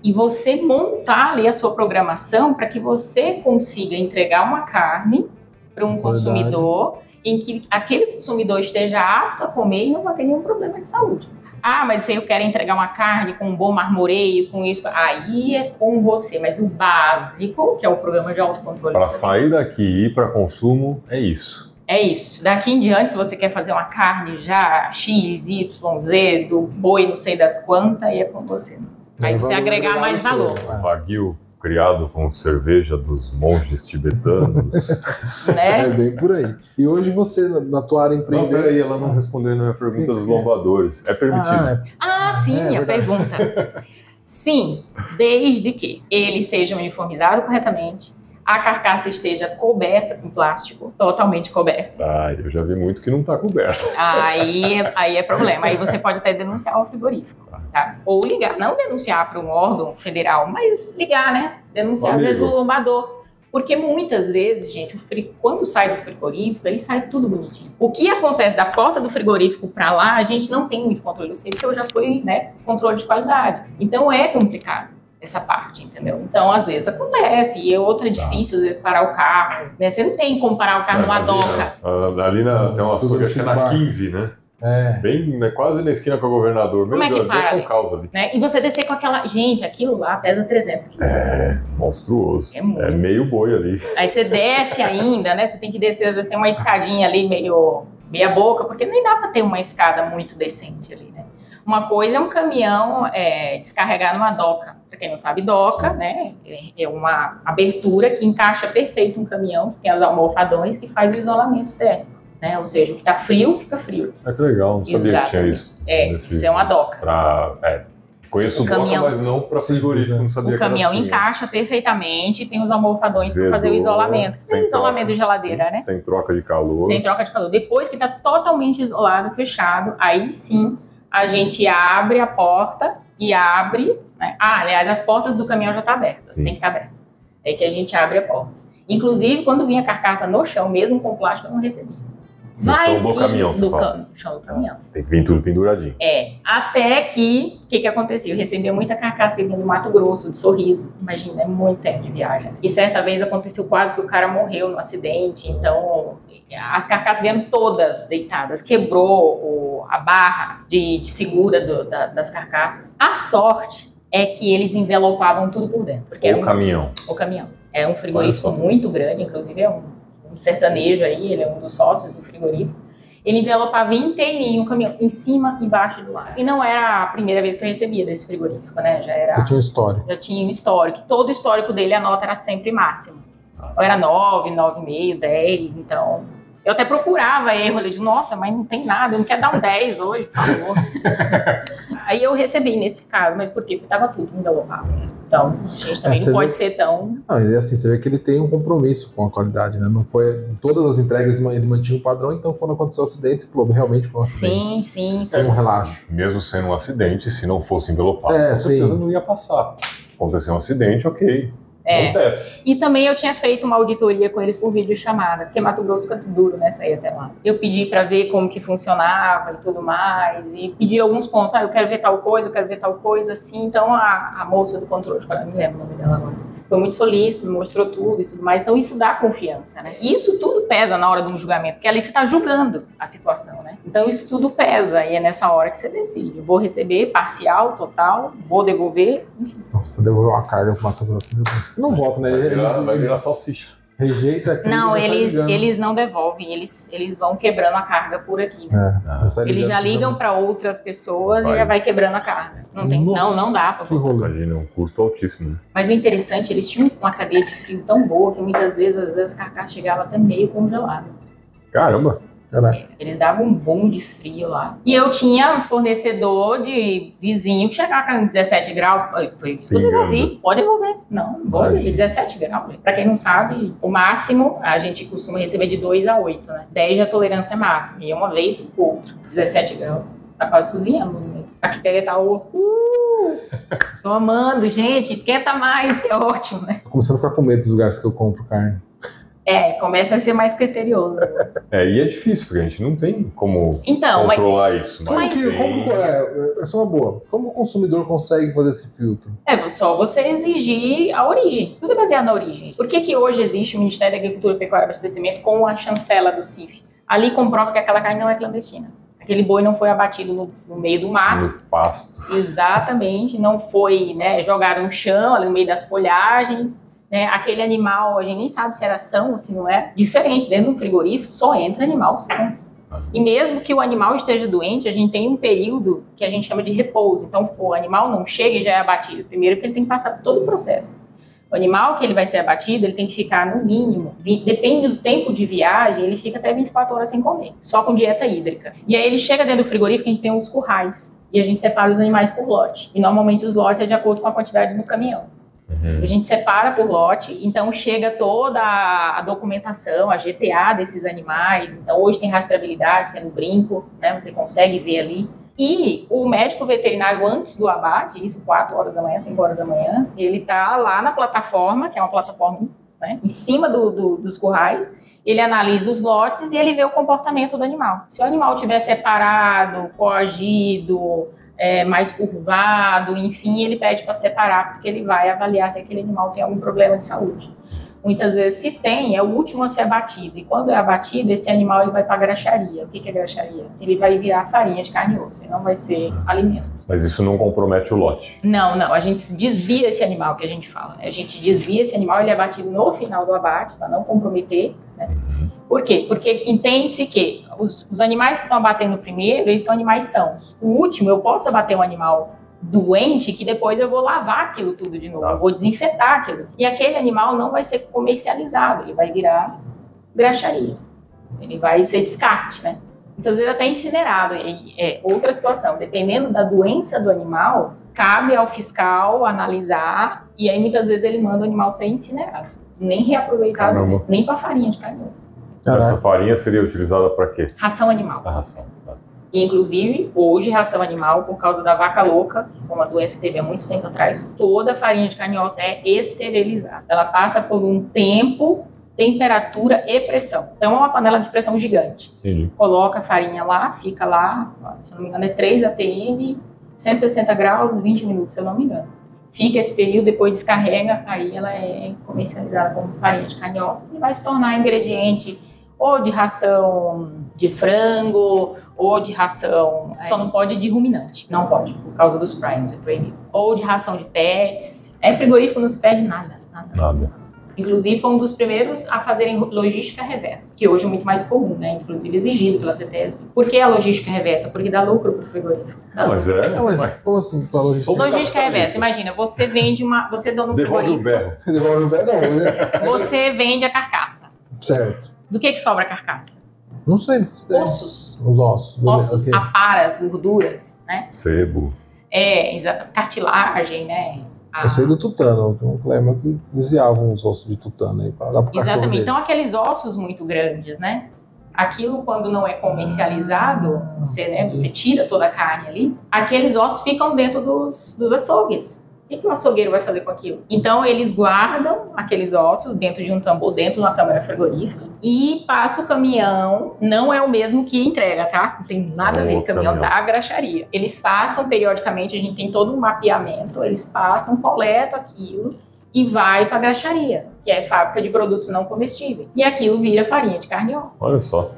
e você montar ali a sua programação para que você consiga entregar uma carne para um consumidor em que aquele consumidor esteja apto a comer e não vai ter nenhum problema de saúde. Ah, mas se eu quero entregar uma carne com um bom marmoreio, com isso, aí é com você. Mas o básico, que é o programa de autocontrole, Para sair daqui e ir para consumo, é isso. É isso. Daqui em diante, se você quer fazer uma carne já X, Y, Z, do boi não sei das quantas, aí é com você. Aí É, você agregar mais valor, É. Wagyu criado com cerveja dos monges tibetanos. É né? bem por aí. E hoje você, na- na tua área não, empreender... peraí, ela não respondeu a minha pergunta dos lombadores. É permitido. Ah, é. Ah, sim, É a verdade. pergunta. Sim, desde que ele esteja uniformizado corretamente, a carcaça esteja coberta com plástico, totalmente coberta. Ah, eu já vi muito que não está coberto. Aí, aí é problema. Aí você pode até denunciar ao frigorífico. Tá? Ou ligar, não denunciar para um órgão federal, mas ligar, né? Denunciar às Amigo. vezes o lombador. Porque muitas vezes, gente, o fri- quando sai do frigorífico, ele sai tudo bonitinho. O que acontece da porta do frigorífico para lá, a gente não tem muito controle. Eu sei porque eu já fui, né, controle de qualidade. Então é complicado essa parte, entendeu? Então, às vezes acontece, e é outra difícil, às vezes, parar o carro, né? Você não tem como parar o carro numa ali, doca, ali na, tem uma Tudo açougue, acho que é na bar. 15, né? É. Bem, né, quase na esquina com o governador. Como é que Deus para causa ali. né? E você descer com aquela... Gente, aquilo lá pesa 300 quilos. É, monstruoso. É muito. É meio boi ali. Aí você desce ainda, né? Você tem que descer, às vezes tem uma escadinha ali meio meia boca, porque nem dá pra ter uma escada muito decente ali, né? Uma coisa é um caminhão é, descarregar numa doca. Pra quem não sabe, doca, né? é- É uma abertura que encaixa perfeito um caminhão, que tem as almofadões que faz o isolamento térmico, né? Ou seja, o que tá frio, fica frio. É que legal, não sabia que tinha Exatamente. isso. É, Nesse- isso é uma doca. Pra, é, conheço O doca, caminhão- mas não para frigorífico, não sabia O que era caminhão assim. encaixa perfeitamente, tem os almofadões para fazer o isolamento. sem isolamento troca, de geladeira, Sim, né? Sem troca de calor. sem troca de calor. Depois que está totalmente isolado, fechado, aí sim a gente abre a porta e abre. né? Ah, aliás, as portas do caminhão já estão abertas, Sim. tem que estar abertas. É que a gente abre a porta. Inclusive, quando vinha a carcaça no chão, mesmo com plástico, eu não recebi. No vai chão do caminhão, você do fala. chão do caminhão. Tem que vir tudo penduradinho. É, até que, o que que acontecia? Eu recebia muita carcaça que vinha do Mato Grosso, de Sorriso. Imagina, é muito tempo de viagem. E certa vez aconteceu quase que o cara morreu no acidente, então as carcaças vieram todas deitadas, quebrou o- a barra de, de segura do- da- das carcaças. A sorte é que eles envelopavam tudo por dentro, porque era Ou um, caminhão. o caminhão. É um frigorífico muito grande, inclusive é um, um sertanejo aí, ele é um dos sócios do frigorífico. Ele envelopava inteirinho o caminhão, em cima e embaixo do ar. E não era a primeira vez que eu recebia desse frigorífico, né? Já era Eu tinha uma história. já tinha um histórico. Todo o histórico dele, a nota era sempre máxima. Ou era 9, 9,5, 10, então... Eu até procurava erro, eu digo, nossa, mas não tem nada, eu não quero dar um 10 hoje, por favor. Aí eu recebi nesse caso, mas por quê? Porque tava tudo envelopado. né? Então, a gente também É, não pode vê- ser tão... Não, e assim, você vê que ele tem um compromisso com a qualidade, né? Não foi. Todas as entregas ele mantinha um padrão, então quando aconteceu o acidente, você falou, realmente foi um acidente. Sim, sim, sim. É um relaxo. Mesmo sendo um acidente, se não fosse envelopado, É, com certeza sim. não ia passar. Aconteceu um acidente, ok. É. Acontece. E também eu tinha feito uma auditoria com eles por videochamada, porque Mato Grosso fica duro, né, sair até lá. Eu pedi para ver como que funcionava e tudo mais, e pedi alguns pontos, ah, eu quero ver tal coisa, eu quero ver tal coisa, assim. Então a, a moça do controle, eu não me lembro o nome dela agora, foi muito solícita, me mostrou tudo e tudo mais. Então isso dá confiança, né? E isso tudo pesa na hora de um julgamento, porque ali você está julgando a situação, né? Então isso tudo pesa, e é nessa hora que você decide. Eu vou receber parcial, total, vou devolver, Nossa, devolveu a carga pro Mato Grosso. meu Deus. Não volta, né? Vai Ele- virar, vai virar salsicha. Rejeita aqui. Não, e eles, eles não devolvem, eles, eles vão quebrando a carga por aqui. É, sai Eles já ligam para outras pessoas e Vai. já vai quebrando a carga. Não tem, Nossa. não, não dá para. Imagina, um custo altíssimo. né? Mas o interessante, eles tinham uma cadeia de frio tão boa que muitas vezes, às vezes, a carcaça chegava até meio congelada. Caramba. Caraca. Eles davam um boom de frio lá. E eu tinha um fornecedor de vizinho que chegava com 17 graus. Foi isso que eu devolvi. Pode devolver. Não, vou devolver 17 graus. Pra quem não sabe, o máximo a gente costuma receber de 2 a 8, né? 10 é a tolerância máxima. E uma vez por outra. 17 graus. Tá quase cozinhando. Né? A bactéria tá. Uh, tô amando, gente. Esquenta mais, que é ótimo, né? Tô começando a ficar com medo dos lugares que eu compro carne. É, começa a ser mais criterioso. É, e é difícil, porque a gente não tem como Então, mas controlar isso. Mas, mas- como, é, essa é uma boa. Como o consumidor consegue fazer esse filtro? É só você exigir a origem. Tudo é baseado na origem. Por que, que hoje existe o Ministério da Agricultura, Pecuária e Abastecimento com a chancela do CIF? Ali comprova que aquela carne não é clandestina. Aquele boi não foi abatido no, no meio do mato. no pasto. Exatamente. Não foi né, jogado no chão, ali no meio das folhagens. Né? Aquele animal, a gente nem sabe se era são ou se não é. Diferente, dentro do frigorífico só entra animal são. E mesmo que o animal esteja doente, a gente tem um período que a gente chama de repouso. Então, o animal não chega e já é abatido. Primeiro que ele tem que passar por todo o processo. O animal que ele vai ser abatido, ele tem que ficar no mínimo, depende do tempo de viagem, ele fica até 24 horas sem comer, só com dieta hídrica. E aí ele chega dentro do frigorífico, a gente tem uns currais, e a gente separa os animais por lote. E normalmente os lotes é de acordo com a quantidade no caminhão. Uhum. A gente separa por lote, então chega toda a documentação, a GTA desses animais. Então hoje tem rastreabilidade, é no brinco, né? Você consegue ver ali. E o médico veterinário, antes do abate, isso 4 horas da manhã, 5 horas da manhã, ele tá lá na plataforma, que é uma plataforma né, em cima do- do- dos currais, ele analisa os lotes e ele vê o comportamento do animal. Se o animal tiver separado, coagido, é, mais curvado, enfim, ele pede para separar, porque ele vai avaliar se aquele animal tem algum problema de saúde. Muitas vezes, se tem, é o último a ser abatido. E quando é abatido, esse animal ele vai para a graxaria. O que que é graxaria? Ele vai virar farinha de carne e osso, ele não vai ser alimento. Mas isso não compromete o lote. Não, não, a gente desvia esse animal que a gente fala. né? A gente desvia esse animal, ele é abatido no final do abate, para não comprometer. Né? Por quê? Porque entende-se que os, os animais que estão abatendo primeiro, eles são animais sãos. O último, eu posso abater um animal doente que depois eu vou lavar aquilo tudo de novo, eu vou desinfetar aquilo. E aquele animal não vai ser comercializado, ele vai virar graxaria. Ele vai ser descarte, né? Então, às vezes até incinerado. E, é outra situação, dependendo da doença do animal, cabe ao fiscal analisar e aí muitas vezes ele manda o animal ser incinerado. Nem reaproveitado, Caramba. nem para farinha de carne. Essa farinha seria utilizada para quê? Ração animal. A ração. Inclusive, hoje, ração animal, por causa da vaca louca, que foi uma doença que teve há muito tempo atrás, toda a farinha de carne é esterilizada. Ela passa por um tempo temperatura e pressão. Então é uma panela de pressão gigante. Entendi. Coloca a farinha lá, fica lá, se não me engano é 3 atm, 160 graus, 20 minutos, se eu não me engano. Fica esse período, depois descarrega, aí ela é comercializada como farinha de carniosa e vai se tornar ingrediente ou de ração de frango, ou de ração. Só não pode de ruminante. Não pode, por causa dos primes, é proibido. Ou de ração de pets. É frigorífico, não se pede nada. nada. Nada. Inclusive, foi um dos primeiros a fazerem logística reversa, que hoje é muito mais comum, né? Inclusive exigido pela CETESB. Por que a logística reversa? Porque dá lucro pro frigorífico. Dá Não, mas é. Não, mas como assim com a logística? Logística reversa. Imagina, você vende uma. Você é dono do Devolve o frigorífico. Você devolve o velho? Não, mas é- Você vende a carcaça. Certo. Do que, que sobra a carcaça? Não sei, não ideia. Ossos. Os ossos. Ossos, Ok. aparas, gorduras, né? Sebo. É, exatamente. Cartilagem, né? A- Eu sei do tutano. Tem um meu que desviavam os ossos de tutano aí pra dar pro Exatamente. dele. Então, aqueles ossos muito grandes, né? Aquilo, quando não é comercializado, você, né, você tira toda a carne ali, aqueles ossos ficam dentro dos, dos açougues. O que, que o açougueiro vai fazer com aquilo? Então, eles guardam aqueles ossos dentro de um tambor, dentro de uma câmara frigorífica, e passa o caminhão. Não é o mesmo que entrega, tá? Não tem nada a ver com o caminhão caminhão. da graxaria. Eles passam periodicamente, a gente tem todo um mapeamento, eles passam, coletam aquilo e vai para a graxaria, que é fábrica de produtos não comestíveis. E aquilo vira farinha de carne e osso. Olha só.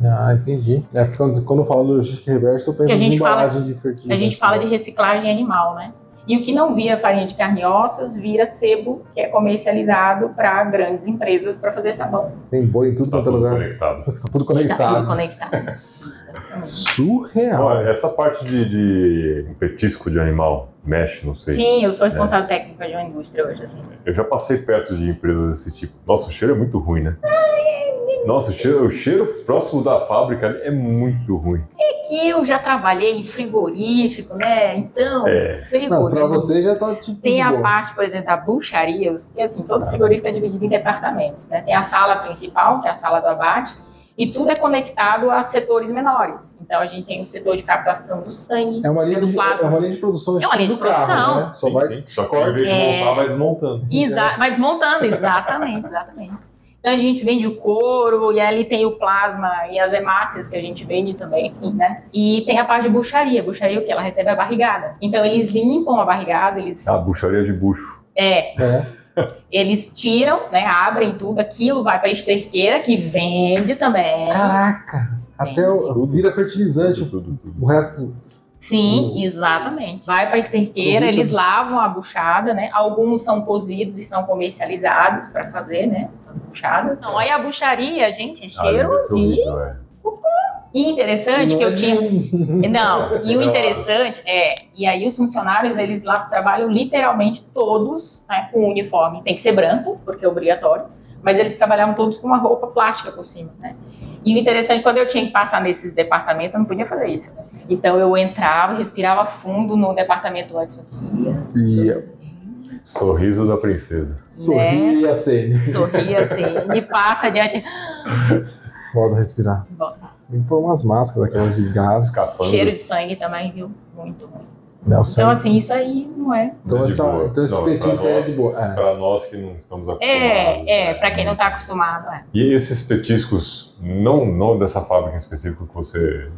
Ah, entendi. É porque quando, quando eu falo logística reversa, eu penso Que a gente em fala- de fertilizante. A gente fala de reciclagem animal, né? E o que não vira farinha de carne e ossos, vira sebo, que é comercializado para grandes empresas para fazer sabão. Tem boi em tudo Está quanto é tudo lugar. conectado. Tá tudo Está conectado. tudo conectado. Surreal. Olha, essa parte de, de petisco de animal mexe, não sei. Sim, eu sou responsável técnica de uma indústria hoje, assim. Eu já passei perto de empresas desse tipo. Nossa, o cheiro é muito ruim, né? Nossa, o cheiro, o cheiro próximo da fábrica é muito ruim. Que eu já trabalhei em frigorífico, né? Então, É. Não, frigorífico. pra você já tá tipo. Tem a boa. parte, por exemplo, da bucharia, porque assim, todo frigorífico é dividido em departamentos, né? Tem a sala principal, que é a sala do abate, e tudo é conectado a setores menores. Então a gente tem o setor de captação do sangue, É uma linha do de, plasma. é uma linha de produção. É uma linha de do carro, produção. Né? Só Sim, vai. sim. Só que ao invés de É. montar, vai desmontando. Exa vai desmontando, exatamente, exatamente. Então a gente vende o couro, e ali tem o plasma e as hemácias que a gente vende também, né? E tem a parte de bucharia. Bucharia o que? Ela recebe a barrigada. Então eles limpam a barrigada, eles, A bucharia de bucho. é, É. eles tiram, né? Abrem tudo, aquilo vai para esterqueira, que vende também. Caraca! Até o, vira fertilizante. Tudo, tudo. O resto. Sim, exatamente. Vai para a esterqueira, eles lavam a buchada, né? Alguns são cozidos e são comercializados para fazer, né? As buchadas. Não, aí a bucharia, gente, é Ah, cheiro ser de. é. E interessante que eu tinha. Não, e o interessante é, e aí os funcionários, eles lá trabalham literalmente todos né, com uniforme. Tem que ser branco, porque é obrigatório, mas eles trabalhavam todos com uma roupa plástica por cima, né? E o interessante, quando eu tinha que passar nesses departamentos, eu não podia fazer isso. né? Então eu entrava, respirava fundo no departamento antes. E Sorriso da princesa. sorri e acende. Sorria assim, e passa adiante. Volta a respirar. Que pôr umas máscaras daquelas de gás. Escapando. Cheiro de sangue também, viu? Muito ruim. Não, Então, assim, isso aí não é. Então, É de essa, boa. então esse petisco é de boa. É. Para nós que não estamos acostumados. É, é, né? pra quem não tá acostumado, é. E esses petiscos, não, não dessa fábrica em específico que você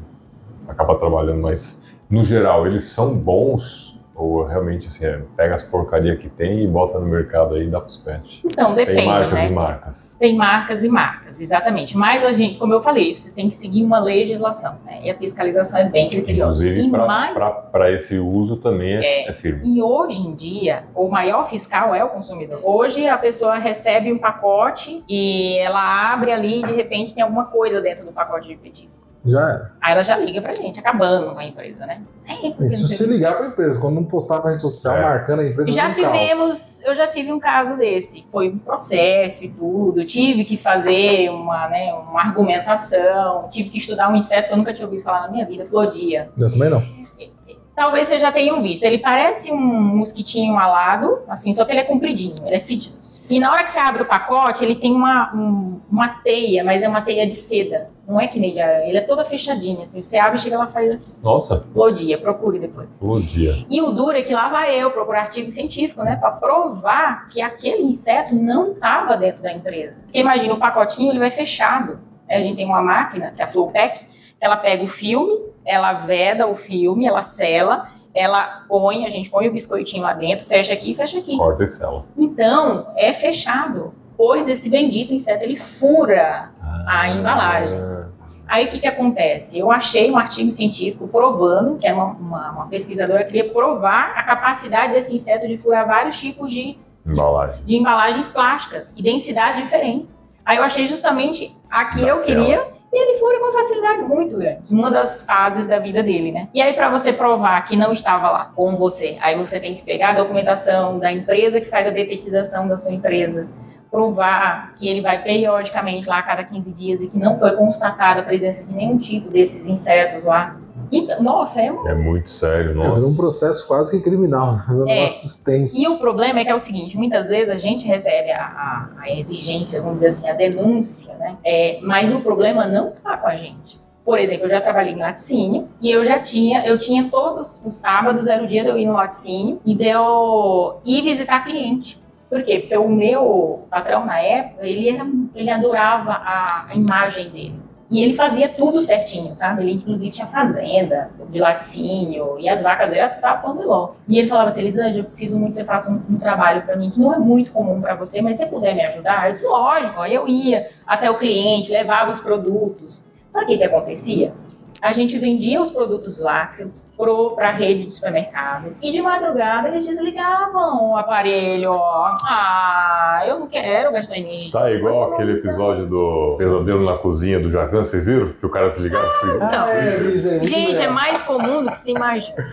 acaba trabalhando, mas no geral, eles são bons? Ou realmente assim, é, pega as porcaria que tem e bota no mercado aí e dá pros pets? Então, depende, Tem marcas né? e marcas. Tem marcas e marcas, exatamente. Mas a gente, como eu falei, você tem que seguir uma legislação, né? E a fiscalização é bem criteriosa. Inclusive, para esse uso também é, É. é firme. e hoje em dia, o maior fiscal é o consumidor. Hoje a pessoa recebe um pacote e ela abre ali e de repente tem alguma coisa dentro do pacote de petisco. Já era. Aí ela já liga pra gente, acabando com a empresa, né? É, Isso se ligar pra empresa. Quando não postar pra rede social É. marcando a empresa. Já não caos. tivemos, eu já tive um caso desse. Foi um processo e tudo. Tive que fazer uma, né, uma argumentação. Tive que estudar um inseto que eu nunca tinha ouvido falar na minha vida, Plodia. Eu também não. Talvez vocês já tenham visto. Ele parece um mosquitinho alado, assim, só que ele é compridinho, ele é fitness. E na hora que você abre o pacote, ele tem uma, um, uma teia, mas é uma teia de seda. Não é que nem de aranha, ele é toda fechadinha, assim. Você abre e chega lá faz assim. Nossa, Flodia, procure depois. flodia. E o duro é que lá vai eu procurar artigo científico, né? Pra provar que aquele inseto não estava dentro da empresa. Porque imagina, o pacotinho ele vai fechado. A gente tem uma máquina, que é a Flowpack, ela pega o filme, ela veda o filme, ela sela, ela põe, a gente põe o biscoitinho lá dentro, fecha aqui e fecha aqui. Corta e cela. Então, é fechado, pois esse bendito inseto ele fura a embalagem. Aí o que, que acontece? Eu achei um artigo científico provando, que era uma, uma, uma pesquisadora que queria provar a capacidade desse inseto de furar vários tipos de, Embalagem. de embalagens plásticas e densidades diferentes. Aí eu achei justamente a que eu Daquela. queria e ele fura com facilidade muito grande. Uma das fases da vida dele, né? E aí, para você provar que não estava lá com você, aí você tem que pegar a documentação da empresa que faz a detetização da sua empresa, provar que ele vai periodicamente lá a cada 15 dias e que não foi constatada a presença de nenhum tipo desses insetos lá. Então, nossa, é um É muito sério, É, nossa. um processo quase que criminal. É É. E o problema é que é o seguinte, muitas vezes a gente recebe a, a- a exigência, vamos dizer assim, a denúncia, né? É, mas o problema não está com a gente. Por exemplo, eu já trabalhei em laticínio e eu já tinha, eu tinha todos os sábados, era o dia de eu ir no laticínio e de eu ir visitar cliente. Por quê? Porque o meu patrão na época, ele, era, ele adorava a, a imagem dele. E ele fazia tudo certinho, sabe? Ele inclusive tinha fazenda de laticínio e as vacas dele estavam pandeló. E ele falava assim, Elisângela, eu preciso muito que você faça um, um trabalho para mim que não é muito comum para você, mas se você puder me ajudar, eu disse, lógico. Aí eu ia até o cliente, levava os produtos. Sabe o que, que acontecia? A gente vendia os produtos lácteos para a rede de supermercado e de madrugada eles desligavam o aparelho. ó. Ah, eu não quero gastar energia. Tá igual aquele episódio do Pesadelo na Cozinha do Jacan, vocês viram? Que o cara desligava o frigo. Então, é, é Gente, é mais comum do que se imagina.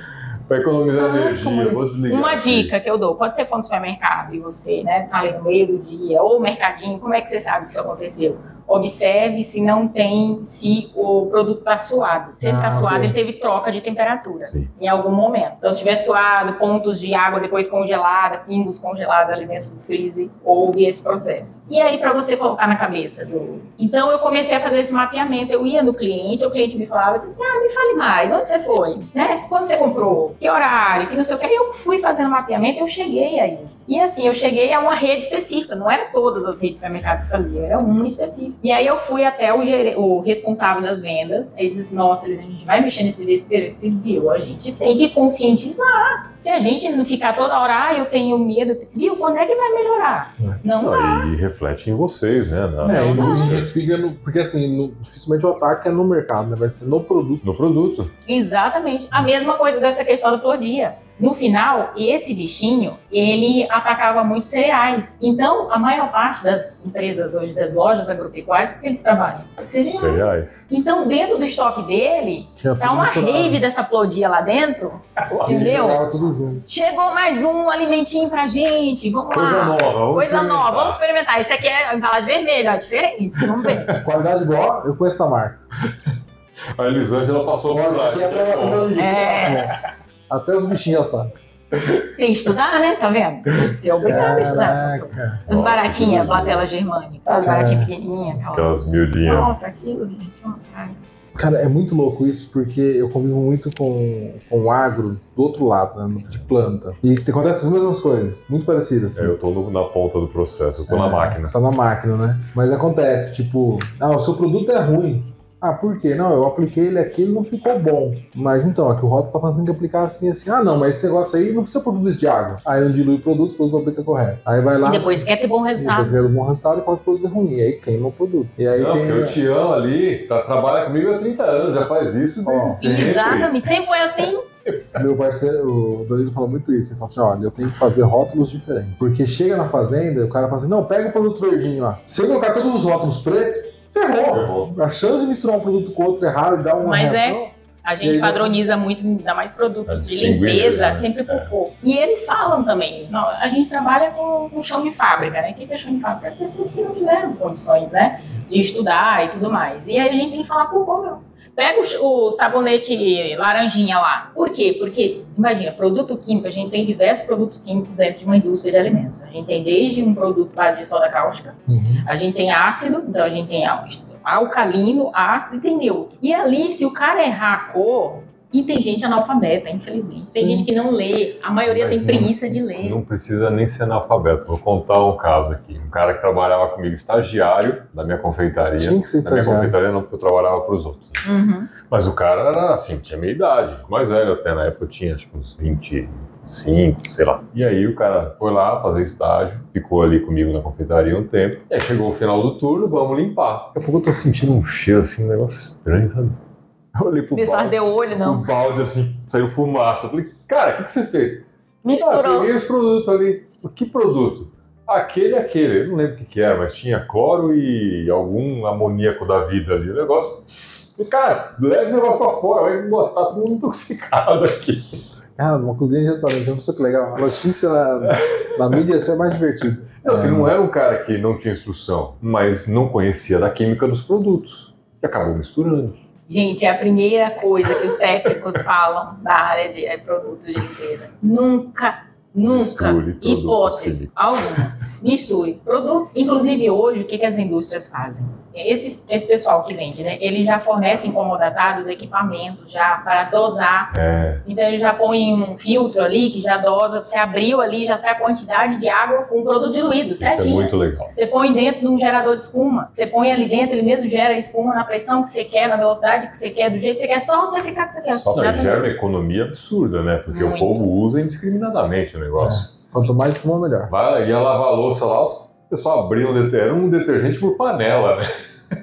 Pra economizar Caraca, energia, vou desligar. Uma aqui. dica que eu dou, quando você for no supermercado e você, né, tá ali no meio do dia, ou mercadinho, como é que você sabe que isso aconteceu? Observe se não tem, se o produto está suado. Se ele está Ah, suado, ok. ele teve troca de temperatura Sim. em algum momento. Então, se tiver suado, pontos de água depois congelada, pingos congelados ali dentro do freezer, houve esse processo. E aí, para você colocar na cabeça do. Então, eu comecei a fazer esse mapeamento. Eu ia no cliente, o cliente me falava assim: ah, me fale mais, onde você foi? Né? Quando você comprou? Que horário? Que não sei o que. Aí eu fui fazendo mapeamento eu cheguei a isso. E assim, eu cheguei a uma rede específica, não era todas as redes de supermercado que faziam, era uma específica. E aí eu fui até o, gere- o responsável das vendas, ele disse: nossa, a gente vai mexer nesse vespeiro. Eu disse: viu, a gente tem que conscientizar. Se a gente não ficar toda hora, ah, eu tenho medo, viu, quando é que vai melhorar? Não dá. E reflete em vocês, né? Na- É, Não, não. isso fica no, porque assim, no- dificilmente o ataque é no mercado, né? Vai ser no produto. No produto. Exatamente. A mesma coisa dessa questão da plodia. No final, esse bichinho, ele atacava muitos cereais. Então, a maior parte das empresas hoje, das lojas agropecuárias, porque eles trabalham? Cereais. Cereais. Então, dentro do estoque dele, Tinha tá uma rave dessa plodia lá dentro. Entendeu? jogava tudo junto. Chegou mais um alimentinho pra gente. Vamos Coisa lá. nova. vamos Coisa experimentar. nova, vamos experimentar. Esse aqui é a embalagem vermelha, ó, diferente. Vamos ver. Qualidade boa, eu conheço essa marca. A Elisângela passou por lá. É a lista. É. Até os bichinhos já sabem. Tem que estudar, né? Tá vendo? Você é obrigado a estudar essas coisas. As Nossa, baratinhas, platela germânica. As baratinhas pequenininhas, aquelas. Aquelas miudinhas. Nossa, aquilo, gente. ó, cara. Cara, é muito louco isso, porque eu convivo muito com, com o agro do outro lado, né? De planta. E acontece as mesmas coisas, muito parecidas. É, assim. eu tô no- na ponta do processo, eu tô na É, máquina. Você tá na máquina, né? Mas acontece, tipo, ah, o seu produto é ruim. Ah, por quê? Não, eu apliquei ele aqui, ele não ficou bom. Mas então, é que o rótulo tá fazendo que aplicar assim, assim. Ah, não, mas esse negócio aí não precisa isso de água. Aí eu dilui o produto, o produto aplica correto. Aí vai lá. E depois quer ter bom depois resultado. vê um bom resultado e fala que o produto é ruim. E aí queima o produto. E aí Não, tem. porque o Tião ali tá, trabalha comigo há 30 anos, já faz isso desde Ó. sempre. Exatamente. Sempre foi assim. Meu parceiro, o Danilo falou muito isso. Ele falou assim: olha, eu tenho que fazer rótulos diferentes. Porque chega na fazenda, o cara fala assim: não, pega o produto verdinho lá. Se eu colocar todos os rótulos pretos, ferrou. Ferrou. A chance de misturar um produto com outro errado e dar uma Mas é- reação. A E gente aí, padroniza muito, ainda mais É produtos de limpeza, né? sempre por É. pouco. E eles falam também, não, a gente trabalha com, com chão de fábrica, né? O que que é chão de fábrica? As pessoas que não tiveram condições, né? De estudar e tudo mais. E aí a gente tem que falar por pouco, não. Pega o, o, sabonete laranjinha lá. Por quê? Porque, imagina, produto químico, a gente tem diversos produtos químicos dentro de uma indústria de alimentos. A gente tem desde um produto base de soda cáustica, uhum. a gente tem ácido, então a gente tem alcalino, ácido e tem neutro. E ali, se o cara errar a cor, e tem gente analfabeta, infelizmente. Tem Sim. gente que não lê. A maioria Mas tem preguiça de ler. Não precisa nem ser analfabeto. Vou contar um caso aqui. Um cara que trabalhava comigo, estagiário da minha confeitaria. Tinha que ser estagiário. Da minha confeitaria não, porque eu trabalhava para os outros. Uhum. Mas o cara era assim, tinha meia idade. Mais velho até, na época eu tinha acho que uns 25, sei lá. E aí o cara foi lá fazer estágio, ficou ali comigo na confeitaria um tempo. E aí chegou o final do turno, vamos limpar. Daqui a pouco eu tô sentindo um cheiro assim, um negócio estranho, sabe? Eu olhei pro balde. deu olho, não. O balde, assim, saiu fumaça. Falei, cara, o que, que você fez? Misturou. Ah, peguei os produtos ali. Que produto? Aquele aquele. Eu não lembro o que, que era, mas tinha cloro e algum amoníaco da vida ali. O negócio. E, cara, leva esse negócio pra fora, vai botar todo mundo intoxicado aqui. Cara, uma cozinha de restaurante, não sei que legal. A notícia na, na mídia ia ser mais divertido. Não, assim, não era um cara que não tinha instrução, mas não conhecia da química dos produtos. E acabou misturando. Gente, é a primeira coisa que os técnicos falam da área de é, produtos de limpeza. Nunca, nunca, hipótese alguma misture produto. Inclusive hoje, o que, que as indústrias fazem? Esse, esse pessoal que vende, né? Eles já fornecem como dados equipamentos já para dosar. É. Então ele já põe um filtro ali que já dosa. Você abriu ali, já sai a quantidade de água com o produto diluído, certinho. Isso é muito legal. Você põe dentro de um gerador de espuma. Você põe ali dentro, ele mesmo gera espuma na pressão que você quer, na velocidade que você quer, do jeito que você quer. Só você ficar que você quer. Só gera uma economia absurda, né? Porque muito. o povo usa indiscriminadamente o negócio. É. Quanto mais espuma, melhor. Vai, ia lavar a louça lá, o pessoal abriu um detergente, era um detergente por panela, né?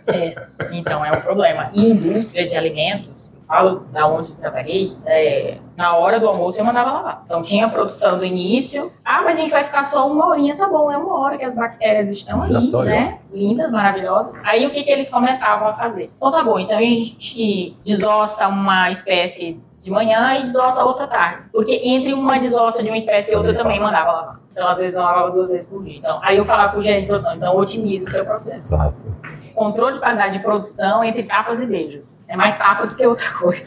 É, então é um problema. E indústria de alimentos, eu falo da onde eu trabalhei, é, na hora do almoço eu mandava lavar. Então tinha a produção do início. Ah, mas a gente vai ficar só uma horinha, tá bom, é uma hora que as bactérias estão aí, né? Lindas, maravilhosas. Aí o que, que eles começavam a fazer? Então tá bom, então a gente desossa uma espécie de manhã e desossa outra tarde. Porque entre uma desossa de uma espécie e outra eu também mandava lavar. Então, às vezes, eu lavava duas vezes por dia. Então, aí eu falava para o gerente de produção, então otimize o seu processo. Exato. Controle de qualidade de produção entre tapas e beijos. É mais tapa do que outra coisa.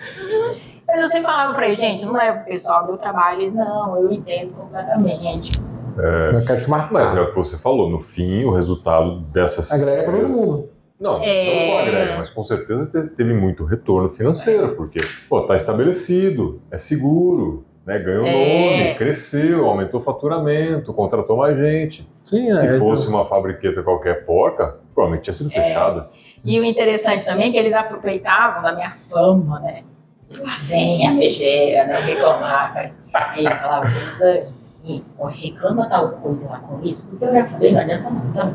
Mas eu sempre falava para ele, gente, não leva o pessoal do meu trabalho. não, eu entendo completamente. É, mas é o que você falou, no fim, o resultado dessas. Agrega para todo mundo. Não, é... não só agrega, mas com certeza teve muito retorno financeiro, porque está estabelecido, é seguro, né, ganhou é... nome, cresceu, aumentou o faturamento, contratou mais gente. Sim, Se é, fosse uma fabriqueta qualquer porca, provavelmente tinha sido é. fechada. E o interessante também é que eles aproveitavam da minha fama, né? Lá vem a megera, né? Reclamar. Né? Aí eu falava reclama tal coisa lá com isso, porque eu já falei, não adianta não, tá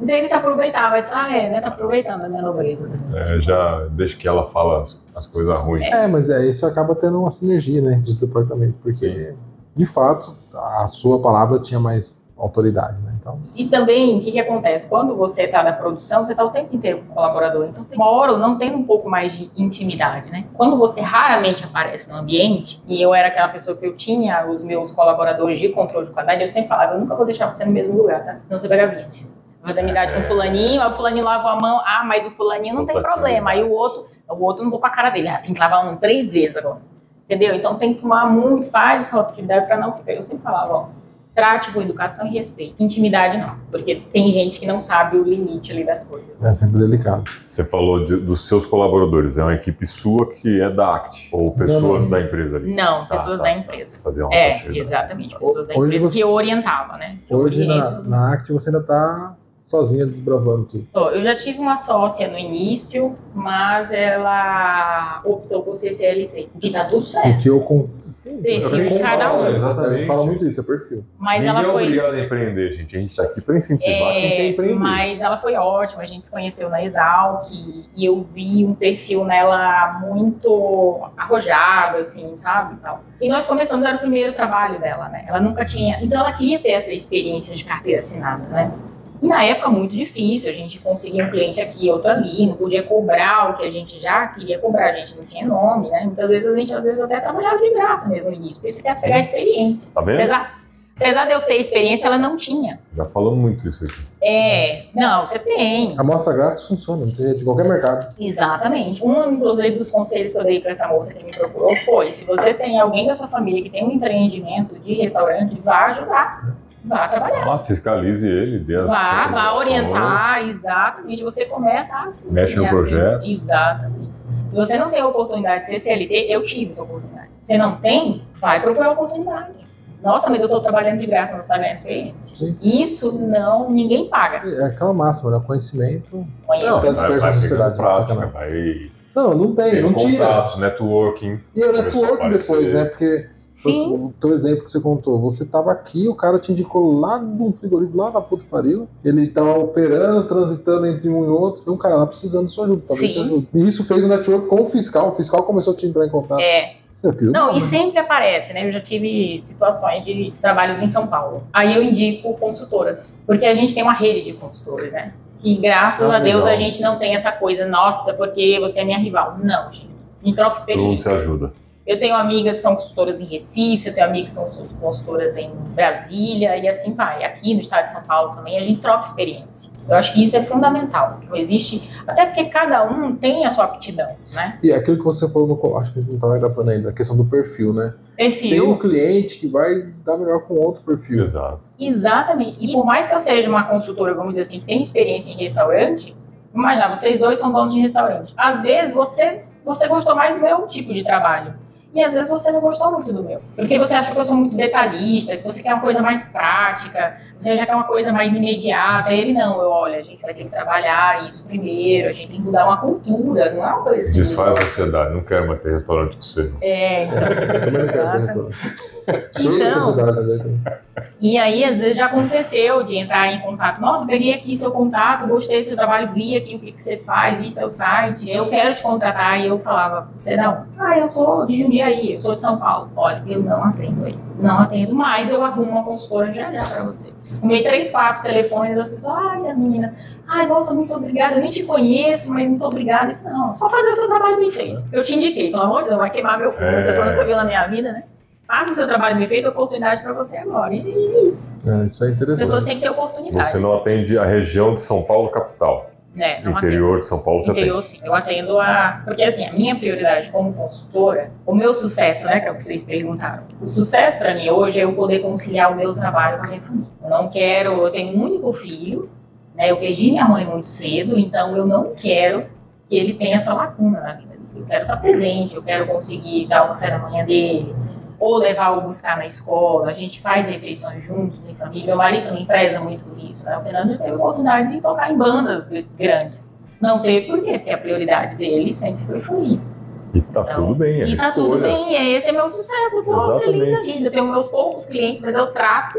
então ele se aproveitava, disse, ah, é, né, tá aproveitando a minha nobreza. É, já deixa que ela fala as, as coisas ruins. É, mas é, isso acaba tendo uma sinergia, né, entre os departamentos, porque, Sim. de fato, a sua palavra tinha mais autoridade, né, então... E também, o que que acontece? Quando você está na produção, você está o tempo inteiro com o colaborador, então tem uma hora não tem um pouco mais de intimidade, né? Quando você raramente aparece no ambiente, e eu era aquela pessoa que eu tinha os meus colaboradores de controle de qualidade, eu sempre falava, eu nunca vou deixar você no mesmo lugar, tá? Senão você pega vício fazer amizade com o fulaninho, aí o fulaninho lava a mão, ah, mas o fulaninho não tem problema. Aí o outro, o outro não vou com a cara dele, ah, tem que lavar um três vezes agora. Entendeu? Então tem que tomar muito, faz essa atividade para não ficar. Eu sempre falava, ó, trate com educação e respeito. Intimidade não, porque tem gente que não sabe o limite ali das coisas. É sempre delicado. Você falou de, dos seus colaboradores, é uma equipe sua que é da ACT, ou pessoas não, não. da empresa ali? Não, tá, pessoas tá, da empresa. Fazer uma é, exatamente, pessoas da empresa você... que orientava, né? Que hoje na, na ACT você ainda está sozinha desbravando tudo? Eu já tive uma sócia no início, mas ela optou por ser CLT, o que tá tudo certo. O que eu com... perfil de cada um. Exatamente. Fala muito isso, é perfil. Mas Ninguém ela foi... é obrigado a empreender, gente. A gente está aqui para incentivar é, quem quer empreender. Mas ela foi ótima. A gente se conheceu na Exalc e eu vi um perfil nela muito arrojado, assim, sabe? Então, e nós começamos, era o primeiro trabalho dela, né? Ela nunca tinha... Então ela queria ter essa experiência de carteira assinada, né? E na época muito difícil, a gente conseguia um cliente aqui, outro ali, não podia cobrar o que a gente já queria cobrar, a gente não tinha nome, né? Muitas vezes a gente às vezes até trabalhava de graça mesmo no início, porque você quer pegar a experiência. Tá vendo? Apesar, Apesar de eu ter experiência, ela não tinha. Já falamos muito isso aqui. É, não, você tem. A amostra grátis funciona, não tem jeito, de qualquer mercado. Exatamente. Um, inclusive, dos conselhos que eu dei para essa moça que me procurou foi: se você tem alguém da sua família que tem um empreendimento de restaurante, vá ajudar. Vá trabalhar. Lá, fiscalize ele, dê as Vá, vá orientar, exatamente. Você começa assim. Mexe no e assim. projeto. Exatamente. Se você não tem a oportunidade de ser CLT, eu tive essa oportunidade. Se você não tem, vai procurar oportunidade. Nossa, mas eu estou trabalhando de graça, não está ganhando experiência. Sim. Isso não, ninguém paga. É aquela máxima, né? Conhecimento. Conheça. Não, Vai, vai pegando sociedade, prática, vai Não, não tem, tendo não tira. contatos, networking. E o Começou a network aparecer. depois, né? Porque Sim. o teu exemplo que você contou, você tava aqui, o cara te indicou lá um frigorífico, lá na puta que pariu. Ele tava operando, transitando entre um e outro. Então, cara, lá precisando de sua ajuda, talvez Sim. te ajude. E isso fez o network com o fiscal. O fiscal começou a te entrar em contato. É? Não, e sempre aparece, né? Eu já tive situações de trabalhos em São Paulo. Aí eu indico consultoras, porque a gente tem uma rede de consultores, né? Que graças Ah, a Deus legal. a gente não tem essa coisa, nossa, porque você é minha rival. Não, gente. A gente troca Todo mundo se experiência. ajuda. Eu tenho amigas que são consultoras em Recife, eu tenho amigas que são consultoras em Brasília e assim vai. Aqui no estado de São Paulo também a gente troca experiência. Eu acho que isso é fundamental. Não existe, até porque cada um tem a sua aptidão, né? E aquilo que você falou no. Acho que a gente não tava gravando ainda, a questão do perfil, né? Tem um Perfil. cliente que vai dar melhor com outro perfil. Exato. Exatamente. E por mais que eu seja uma consultora, vamos dizer assim, que tem experiência em restaurante, imagina, vocês dois são donos de restaurante. Às vezes você, você gostou mais do meu tipo de trabalho. E às vezes você não gostou muito do meu. Porque você achou que eu sou muito detalhista, que você quer uma coisa mais prática, você já quer uma coisa mais imediata. Ele não, eu, olha, a gente vai ter que trabalhar isso primeiro, a gente tem que mudar uma cultura, não é uma coisa assim. Desfaz a sociedade. Não quero mais ter restaurante com você. É, então, Exatamente. Então, né? E aí, às vezes, já aconteceu de entrar em contato. Nossa, eu peguei aqui seu contato, gostei do seu trabalho, vi aqui o que, que você faz, vi seu site, eu quero te contratar. E eu falava, você não? Ah, eu sou de Jundiaí, eu sou de São Paulo. Olha, eu não atendo aí. Não atendo, mas eu arrumo uma consultora já já pra você. Arrumei três, quatro telefones, as pessoas, ai, as meninas, ai, nossa, muito obrigada, eu nem te conheço, mas muito obrigada. Isso não, só fazer o seu trabalho bem feito. Eu te indiquei, pelo amor de Deus, vai queimar meu fundo, a pessoa É. nunca viu na minha vida, né? Faça o seu trabalho bem feito, oportunidade pra você agora. E é isso. É, isso é As pessoas interessante. têm que ter oportunidade. Você não atende a região de São Paulo capital. né? Não Interior de São Paulo você atendo. Interior, atende. sim. Eu atendo a. Porque, assim, a minha prioridade como consultora, o meu sucesso, né, que é o que vocês perguntaram. O sucesso pra mim hoje é eu poder conciliar o meu trabalho com a minha família. Eu não quero. Eu tenho um único filho, né? Eu perdi minha mãe muito cedo, então eu não quero que ele tenha essa lacuna na vida dele. Eu quero estar presente, eu quero conseguir dar o café da manhã dele, ou levar ou buscar na escola. A gente faz refeições juntos, em família. Meu marido também preza muito por isso. Né? O Fernando teve a oportunidade de tocar em bandas gr- grandes. Não teve por quê? Porque a prioridade dele sempre foi família. E tá Então, tudo bem, é e tá tudo escolha. bem, e esse é meu sucesso. Eu tô feliz da Exatamente. vida. Eu tenho meus poucos clientes, mas eu trato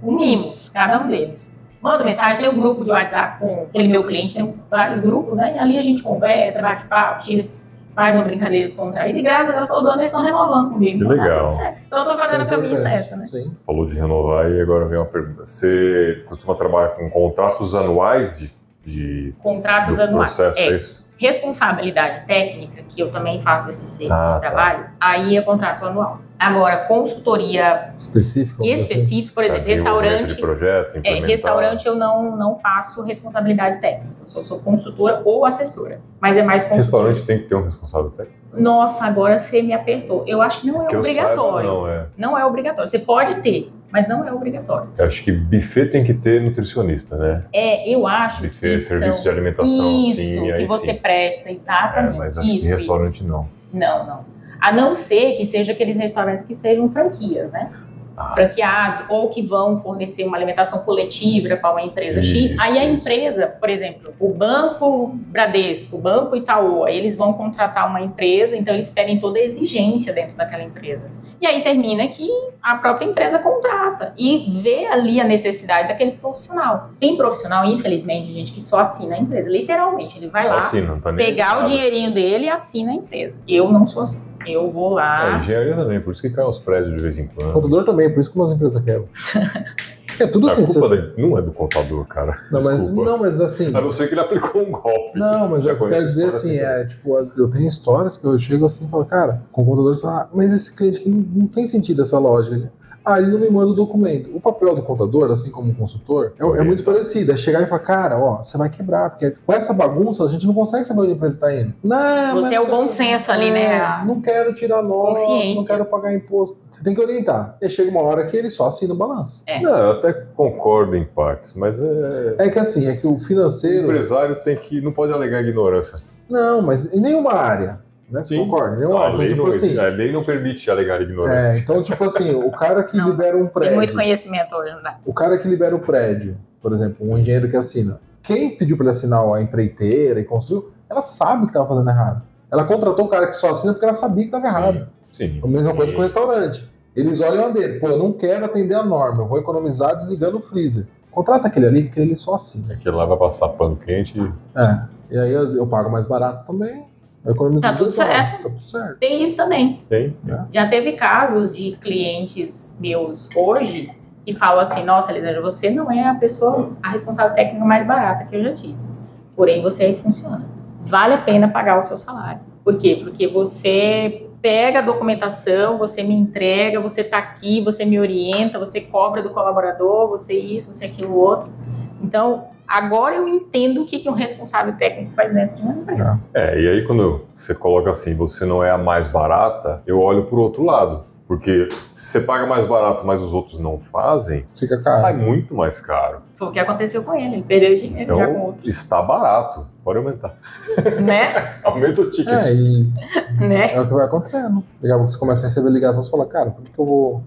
com mimos, cada um deles. Manda mensagem, tem um grupo de WhatsApp com aquele meu cliente, tem vários grupos, né? Ali a gente conversa, bate papo, tira, faz uma brincadeira descontraída. E graças a Deus, todo ano eles estão renovando comigo. Que Então tá legal. certo. Então eu tô fazendo o caminho certo, né? Sim. Falou de renovar e agora vem uma pergunta. Você costuma trabalhar com contratos anuais de, de Contratos do anuais. processo, é É, isso? responsabilidade técnica, que eu também faço esse serviço Ah, tá. trabalho, aí é contrato anual. Agora, consultoria Específico. assim. específica, por exemplo, desenvolvimento restaurante. de projeto, É, restaurante eu não, não faço responsabilidade técnica. Eu só sou consultora ou assessora. Mas é mais consultora. Restaurante tem que ter um responsável técnico. Nossa, agora você me apertou. Eu acho que não é Que eu obrigatório. saiba, não, é. não é obrigatório. Você pode ter, mas não é obrigatório. Eu acho que buffet tem que ter nutricionista, né? É, eu acho Buffet, que serviço são... de alimentação, Isso, sim, que aí você sim. presta, É, exatamente. mas acho isso, que restaurante não. isso. Não, não. A não ser que seja aqueles restaurantes que sejam franquias, né? Ah, franqueados ou que vão fornecer uma alimentação coletiva para uma empresa X. Isso, Aí a empresa, por exemplo, o Banco Bradesco, o Banco Itaú, eles vão contratar uma empresa, então eles pedem toda a exigência dentro daquela empresa. E aí termina que a própria empresa contrata e vê ali a necessidade daquele profissional. Tem profissional, infelizmente, gente, que só assina a empresa. Literalmente, ele vai só lá não tá pegar o dinheirinho dele e assina a empresa. Eu não sou assim. Eu vou É, lá. engenharia também, por isso que caem os prédios de vez em O quando. contador também, por isso que umas empresas quebram. É tudo A assim. culpa você- da- não é do contador, cara. Não, mas, não, mas assim. A não ser que ele aplicou um golpe. Não, mas Já eu quero dizer assim, assim é, tipo, eu tenho histórias que eu chego assim e falo, cara, com o contador você fala, ah, mas esse cliente aqui não, não tem sentido essa lógica. Ah, ele não me manda o documento. O papel do contador, assim como o consultor, é, é muito parecido. É chegar e falar, cara, ó, você vai quebrar, porque com essa bagunça a gente não consegue saber onde a empresa está indo. Não, Você mas é o bom senso ali, né? é, Não quero tirar nota, não Consciência. quero pagar imposto. Você tem que orientar. E chega uma hora que ele só assina o balanço. É. Não, eu até concordo em partes, mas é... É que assim, é que o o financeiro. empresário tem que não pode alegar ignorância. Não, mas em nenhuma área. Né? Você Sim. concorda? Lei, Então, não, tipo assim, a lei não permite alegar é, ignorância. então, tipo assim, o cara que Não, libera um Tem prédio. muito conhecimento hoje, não dá. O cara que libera o prédio, por exemplo, um engenheiro que assina. Quem pediu para ele assinar a empreiteira e construiu, ela sabe que estava fazendo errado. Ela contratou um cara que só assina porque ela sabia que estava errado. Sim. A mesma coisa com o restaurante. Eles olham a dele, pô, eu não quero atender a norma, eu vou economizar desligando o freezer. Contrata aquele ali, que aquele ali só assina. Aquele lá vai passar pano quente e É. E aí eu, eu pago mais barato também. Eu economizo Tá tudo 18 horas. certo. Tá tudo certo. Tem isso também. tem. Já teve casos de clientes meus hoje que falam assim: Nossa, Elisângela, você não é a pessoa, a responsável técnica mais barata que eu já tive. Porém, você aí funciona. Vale a pena pagar o seu salário. Por quê? Porque você pega a documentação, você me entrega, você tá aqui, você me orienta, você cobra do colaborador, você isso, você aquilo outro. Então, agora eu entendo o que, que um responsável técnico faz dentro de uma empresa. É, e aí quando você coloca assim, você não é a mais barata, eu olho pro outro lado. Porque se você paga mais barato, mas os outros não fazem, Fica caro. sai muito mais caro. Foi o que aconteceu com ele, ele perdeu dinheiro já com Então, outros, está barato. Pode aumentar. né? Aumenta o ticket. É, e né? é o que vai acontecendo. Daqui a pouco você começa a receber ligações e fala, cara, por que, que eu vou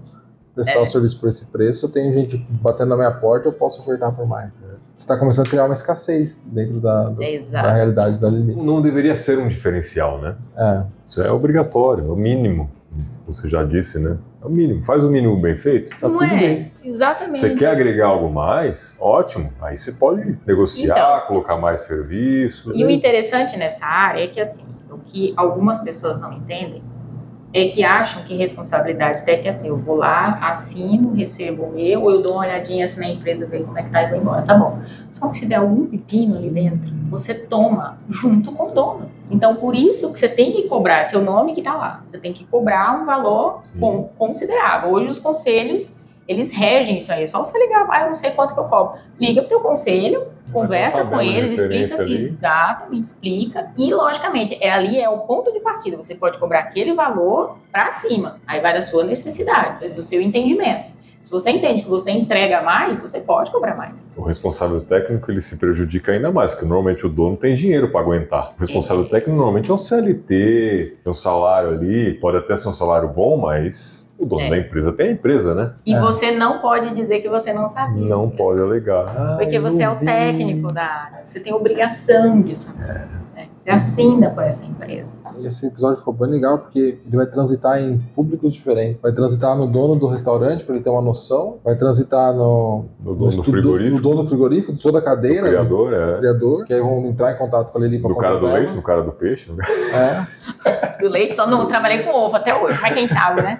prestar É. o serviço por esse preço? Eu tenho gente batendo na minha porta, eu posso ofertar por mais. Você está começando a criar uma escassez dentro da, Exato. da realidade da Lili. Não deveria ser um diferencial, né? É, Isso é obrigatório, é o mínimo. Você já disse, né? É o mínimo. Faz o mínimo bem feito, tá Não tudo é? bem. Exatamente. Você quer agregar algo mais? Ótimo. Aí você pode negociar, colocar mais serviço. E o interessante nessa área é que, assim, o que algumas pessoas não entendem é que acham que responsabilidade técnica é assim, eu vou lá, assino, recebo o meu, ou eu dou uma olhadinha assim na empresa, ver como é que tá e vou embora, tá bom. Só que se der algum pepino ali dentro, você toma junto com o dono. Então, por isso que você tem que cobrar, é seu nome que tá lá, você tem que cobrar um valor Sim. con- considerável. Hoje os conselhos, eles regem isso aí, é só você ligar, ah, eu não sei quanto que eu cobro. Liga pro teu conselho, conversa com eles, explica, ali. exatamente, explica. E, logicamente, é, ali é o ponto de partida. Você pode cobrar aquele valor para cima. Aí vai da sua necessidade, do seu entendimento. Se você entende que você entrega mais, você pode cobrar mais. O responsável técnico ele se prejudica ainda mais, porque normalmente o dono tem dinheiro para aguentar. O responsável Sim. técnico normalmente é um CLT, tem um salário ali, pode até ser um salário bom, mas o dono É. da empresa tem a empresa, né? E É. você não pode dizer que você não sabia. Não pode alegar. Ah, Porque você é o vi. técnico da área. Você tem obrigação de saber. né? Você assina por essa empresa. esse episódio ficou bem legal porque ele vai transitar em públicos diferentes. Vai transitar no dono do restaurante para ele ter uma noção. Vai transitar no, No dono do estudo- frigorífico, no dono do frigorífico, de toda a do cadeira, do criador, é. criador, que aí vão entrar em contato com ele para Do cara do leite, do cara do peixe. É, Do leite, só não trabalhei com ovo até hoje, mas quem sabe, né?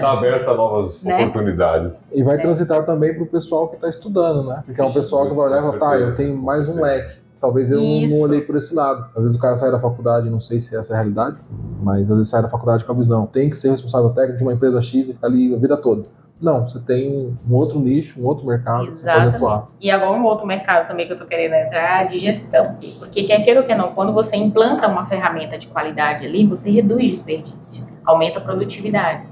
Tá aberta a novas Né? oportunidades. E vai É. transitar também para o pessoal que está estudando, né? Porque é um Sim. pessoal que vai olhar e falar, tá, eu tenho mais um leque. Talvez eu não- não Isso. olhei por esse lado. Às vezes o cara sai da faculdade, não sei se essa é a realidade, mas às vezes sai da faculdade com a visão. Tem que ser responsável técnico de uma empresa X e ficar ali a vida toda. Não, você tem um outro nicho, um outro mercado que você pode atuar. Exatamente. E agora um outro mercado também que eu tô querendo entrar é de gestão. Porque quer queira ou quer não, quando você implanta uma ferramenta de qualidade ali, você reduz desperdício, aumenta a produtividade.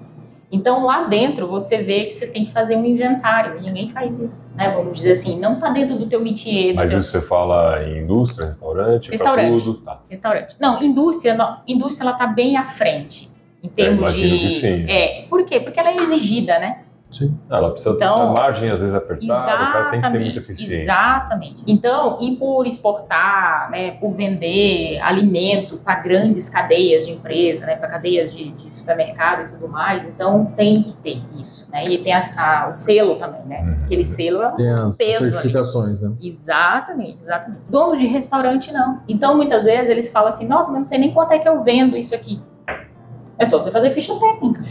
Então lá dentro você vê que você tem que fazer um inventário, ninguém faz isso, né? Vamos dizer assim, não tá dentro do teu métier, Mas teu isso você fala em indústria, restaurante, Restaurante. tudo. Tá. restaurante. Não, indústria, não, indústria ela tá bem à frente em termos imagino de que sim. é, por quê? Porque ela é exigida, né? Sim. Ela precisa Então, a margem às vezes apertada, o cara tem que ter muita eficiência. Exatamente. Então, e por exportar, né, por vender alimento para grandes cadeias de empresa, né, para cadeias de, de supermercado e tudo mais, então tem que ter isso, né? E tem as- a- o selo também, né? Uhum. Aquele selo é um Tem as peso ali. certificações, né? Exatamente, exatamente. Dono de restaurante, não. Então, muitas vezes, eles falam assim, nossa, mas não sei nem quanto é que eu vendo isso aqui. É só você fazer ficha técnica.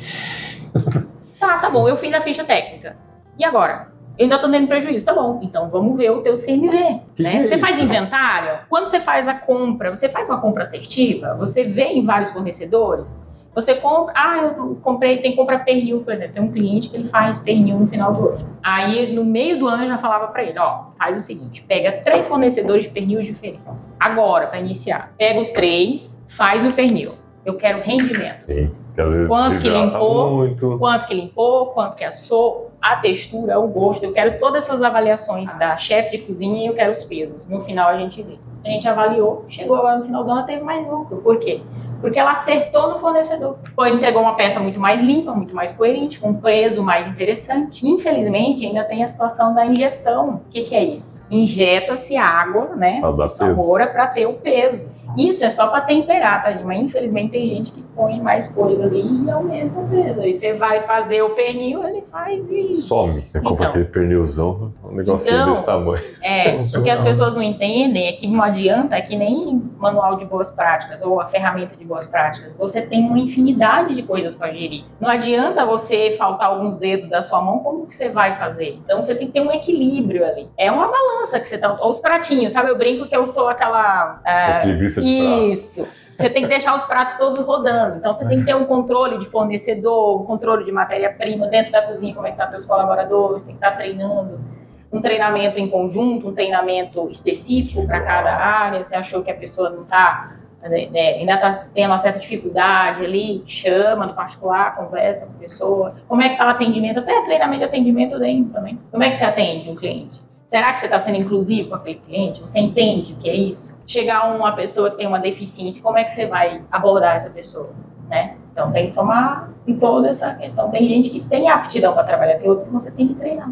tá, tá bom, eu fiz a ficha técnica. E agora? Eu ainda tô tendo prejuízo, tá bom. Então vamos ver o teu CMV. Que né? que é você faz isso? inventário? Quando você faz a compra, você faz uma compra assertiva? Você vê em vários fornecedores? Você compra, ah, eu comprei, tem que comprar pernil, por exemplo. Tem um cliente que ele faz pernil no final do ano. Aí, no meio do ano, eu já falava para ele, ó, faz o seguinte, pega três fornecedores de pernil diferentes. Agora, para iniciar, pega os três, faz o pernil. Eu quero rendimento. Sim, porque às vezes Quanto que limpou? muito. Quanto que limpou, quanto que assou, a textura, o gosto. Eu quero todas essas avaliações da chefe de cozinha e eu quero os pesos. No final a gente vê. A gente avaliou, chegou agora no final do ano, teve mais lucro. Por quê? Porque ela acertou no fornecedor. Foi, entregou uma peça muito mais limpa, muito mais coerente, com um peso mais interessante. Infelizmente, ainda tem a situação da injeção. O que, que é isso? Injeta-se água, né? Pra dar com sabor para ter o peso. Isso é só para temperar, tá? Mas infelizmente tem gente que põe mais coisa ali e aumenta o peso. Aí você vai fazer o pernil, ele faz e. Some. É como Então. aquele pernilzão, um negocinho Então, desse tamanho. É, o que as pessoas não entendem é que não adianta, é que nem manual de boas práticas ou a ferramenta de boas práticas. Você tem uma infinidade de coisas para gerir. Não adianta você faltar alguns dedos da sua mão, como que você vai fazer? Então você tem que ter um equilíbrio ali. É uma balança que você tá. Ou os pratinhos, sabe? Eu brinco que eu sou aquela. ah, Equilibrista. Isso. Você tem que deixar os pratos todos rodando. Então você tem que ter um controle de fornecedor, um controle de matéria-prima dentro da cozinha, como é que tá teus colaboradores, tem que estar treinando. Um treinamento em conjunto, um treinamento específico para cada área. Você achou que a pessoa não está ainda está tendo uma certa dificuldade ali, chama no particular, conversa com a pessoa. Como é que está o atendimento? Até treinamento de atendimento dentro também. Como é que você atende um cliente? Será que você está sendo inclusivo com aquele cliente? Você entende o que é isso? Chegar uma pessoa que tem uma deficiência, como é que você vai abordar essa pessoa? Né? Então tem que tomar em toda essa questão. Tem gente que tem aptidão para trabalhar, tem outros que você tem que treinar.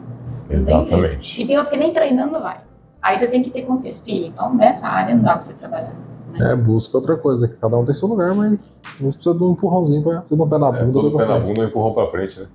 Exatamente. E tem outros que nem treinando vai. Aí você tem que ter consciência, filho, então nessa área não dá pra você trabalhar. É, busca outra coisa, que cada um tem seu lugar, mas às vezes precisa de um empurrãozinho pra você dar um pé na É, bunda. todo pra pé na bunda e um empurrão pra frente, né?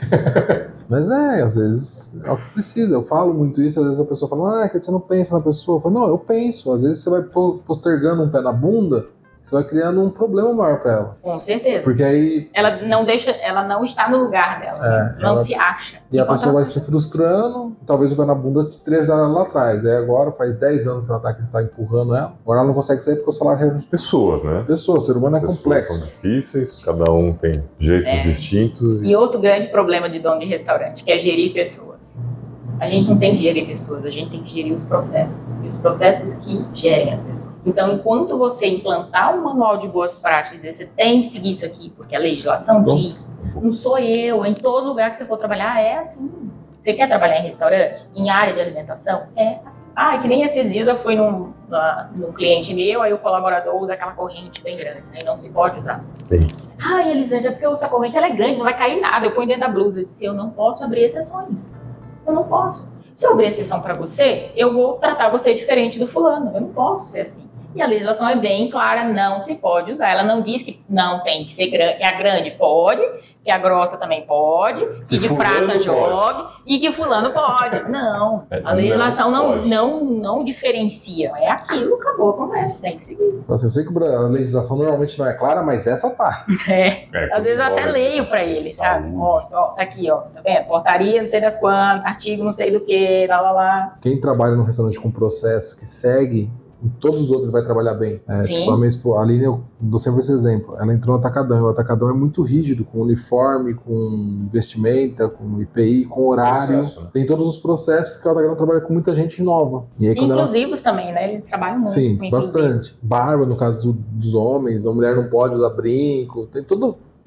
Mas é, às vezes é o que precisa. Eu falo muito isso, às vezes a pessoa fala, ah, é que você não pensa na pessoa. Eu falo, não, eu penso. Às vezes você vai po- postergando um pé na bunda, você vai criando um problema maior pra ela. Com certeza. Porque aí Ela não deixa, ela não está no lugar dela, né? É, não ela- se acha. e a pessoa vai se frustrando, talvez o pé na bunda te ajudado lá atrás. Aí agora faz 10 anos que ela tá aqui, você tá empurrando ela. Agora ela não consegue sair porque o salário é reajuste. Pessoas, né? Pessoa, ser humano é Pessoas complexo. são difíceis, cada um tem jeitos É. distintos. E... E outro grande problema de dono de restaurante, que é gerir pessoas. A gente não tem que gerir pessoas, a gente tem que gerir os processos. E os processos que gerem as pessoas. Então, enquanto você implantar um manual de boas práticas, você tem que seguir isso aqui, porque a legislação Bom. diz, não sou eu, em todo lugar que você for trabalhar é assim. Você quer trabalhar em restaurante? Em área de alimentação? É assim. Ah, que nem esses dias eu fui num, na- num cliente meu, aí o colaborador usa aquela corrente bem grande, aí não se pode usar. Sim. Ai, Elisângela, porque essa corrente ela é grande, não vai cair nada. Eu ponho dentro da blusa. Eu disse, eu não posso abrir exceções. Eu não posso. Se eu abrir exceção para você, eu vou tratar você diferente do fulano. Eu não posso ser assim. E a legislação é bem clara, não se pode usar. Ela não diz que não tem que ser grande, que a grande pode, que a grossa também pode, que, Que de prata pode. jogue e que fulano pode. Não. É, A legislação não não, não, não diferencia. É aquilo, acabou a conversa, tem que seguir. Assim, eu sei que a legislação normalmente não é clara, mas essa tá. É. É, Às vezes eu até leio de pra ele, sabe? Ó, só, tá aqui, ó, tá vendo? Portaria não sei das quantas, artigo não sei do que, lá, lá, lá. Quem trabalha num restaurante com processo que segue, todos os outros vai trabalhar bem. É, Sim. tipo, a minha esposa, a Aline, eu dou sempre esse exemplo. Ela entrou no Atacadão. O Atacadão é muito rígido, com uniforme, com vestimenta, com IPI, com horário. Processo, né? Tem todos os processos, porque o Atacadão trabalha com muita gente nova. E aí, quando ela Inclusivos também, né? Eles trabalham muito Sim, com inclusivos. bastante. Barba, no caso do- dos homens, a mulher não pode usar brinco, tem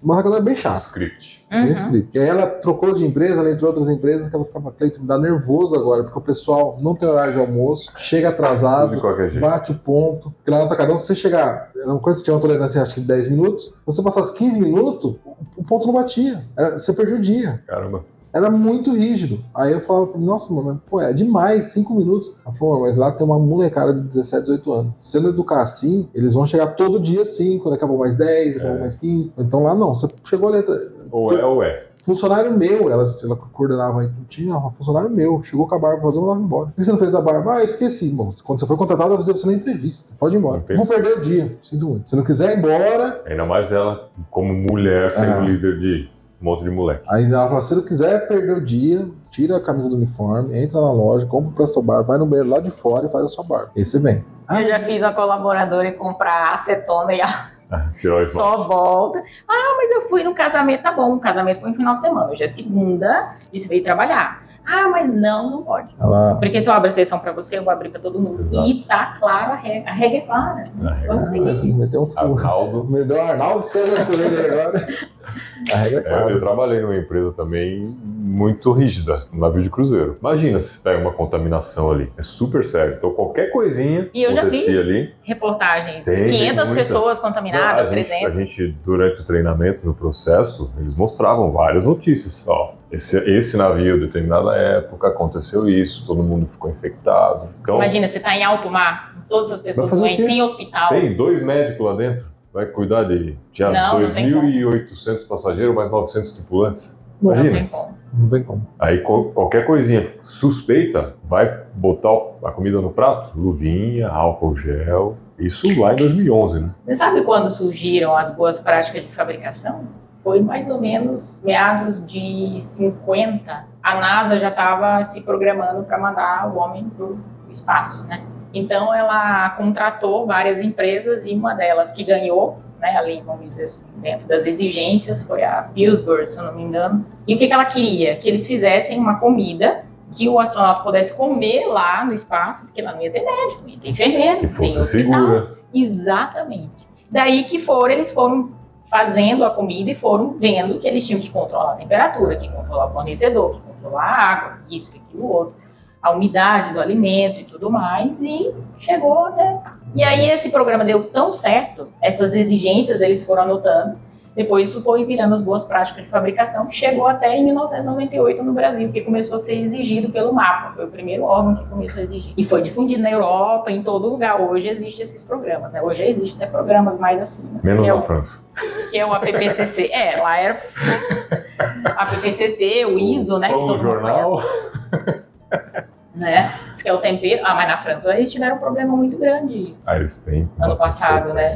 tudo. Uma Atacadão é bem chato. Script. bem Uhum. estrito. E aí ela trocou de empresa, ela entrou em outras empresas que ela ficava, Cleiton, me dá nervoso agora, porque o pessoal não tem horário de almoço, chega atrasado, bate o ponto. Porque lá no Atacadão, se você chegar, era uma coisa que tinha uma tolerância acho que de 10 minutos, se você passasse 15 minutos, o- o ponto não batia. Era- você perdia o dia. Caramba. Era muito rígido. Aí eu falava, pra nossa, mano, pô, é demais, 5 minutos. Ela falou, mas lá tem uma molecada de 17, 18 anos. Se você não educar assim, eles vão chegar todo dia 5, daqui a pouco mais 10, daqui a pouco É. mais 15. Então lá não, você chegou ali, Ou é ou é. funcionário meu, ela, ela coordenava aí, tinha um funcionário meu, chegou com a barba pra fazer, eu mandava embora. Por que você não fez a barba? Ah, eu esqueci, irmão. Quando você for contratado, eu vou fazer você na entrevista. Pode ir embora. Vou perder o dia, sinto muito. Se não quiser ir embora, Ainda mais ela, como mulher, sendo Ah. líder de um monte de moleque. aí ela fala, se não quiser perder o dia, tira a camisa do uniforme, entra na loja, compra o Presto Bar, vai no banheiro lá de fora e faz a sua barba. Você vem. Ah, Eu já fiz uma colaboradora comprar acetona e a- Tirou o Só volta. Ah, mas eu fui no casamento, tá bom. O casamento foi no final de semana. Hoje é segunda e você veio trabalhar. Ah, mas não, não pode. Ela, Porque se eu abrir a sessão pra você, eu vou abrir pra todo mundo. Exato. E tá claro a regra. A regra é clara. Vamos seguir. meteu um. Arnaldo. Me deu Arnaldo César por ele agora. A regra é É, eu clara. trabalhei numa empresa também muito rígida, no navio de cruzeiro. Imagina se pega uma contaminação ali. É super sério. Então qualquer coisinha E eu já acontecia ali. Tem, tem 500 muitas. pessoas Não, contaminadas, a, gente, 300. a gente, durante o treinamento, no processo, eles mostravam várias notícias. Ó, esse, esse navio, determinada época, aconteceu isso, todo mundo ficou infectado. Então, Imagina, você tá em alto mar, todas as pessoas doentes, em hospital. tem dois médicos lá dentro. Vai cuidar de. Tinha Não, não tem 2.800 passageiros, mais 900 tripulantes. Não Imagina. tem como. Não tem como. Aí qualquer coisinha suspeita, vai botar a comida no prato? Luvinha, álcool gel. Isso lá em 2011, né? Você sabe quando surgiram as boas práticas de fabricação? Foi mais ou menos meados de 50. A NASA já estava se programando para mandar o homem para o espaço, né? Então ela contratou várias empresas e uma delas que ganhou, né, ali, vamos dizer assim, dentro das exigências, foi a Pillsbury, se eu não me engano. E o que, que ela queria? Que eles fizessem uma comida que o astronauta pudesse comer lá no espaço, porque lá não ia ter médico, ia ter enfermeiro, fosse segura. Exatamente. Daí que foram, eles foram fazendo a comida e foram vendo que eles tinham que controlar a temperatura, que controlar o fornecedor, que controlar a água, isso, aquilo, outro, a umidade do alimento e tudo mais, e chegou até. E aí esse programa deu tão certo, essas exigências eles foram anotando, depois isso foi virando as boas práticas de fabricação, que chegou até em 1998 no Brasil, que começou a ser exigido pelo MAPA, foi o primeiro órgão que começou a exigir. E foi difundido na Europa, em todo lugar. Hoje existem esses programas, né? Hoje já existem até programas mais assim, né? Menos é na o, França. que é o APPCC. É, lá era APPCC, o ISO, né? que Pão jornal. conhece, né? Diz que é o tempero. Ah, mas na França eles tiveram um problema muito grande Ah, eles têm. Ano passado, né?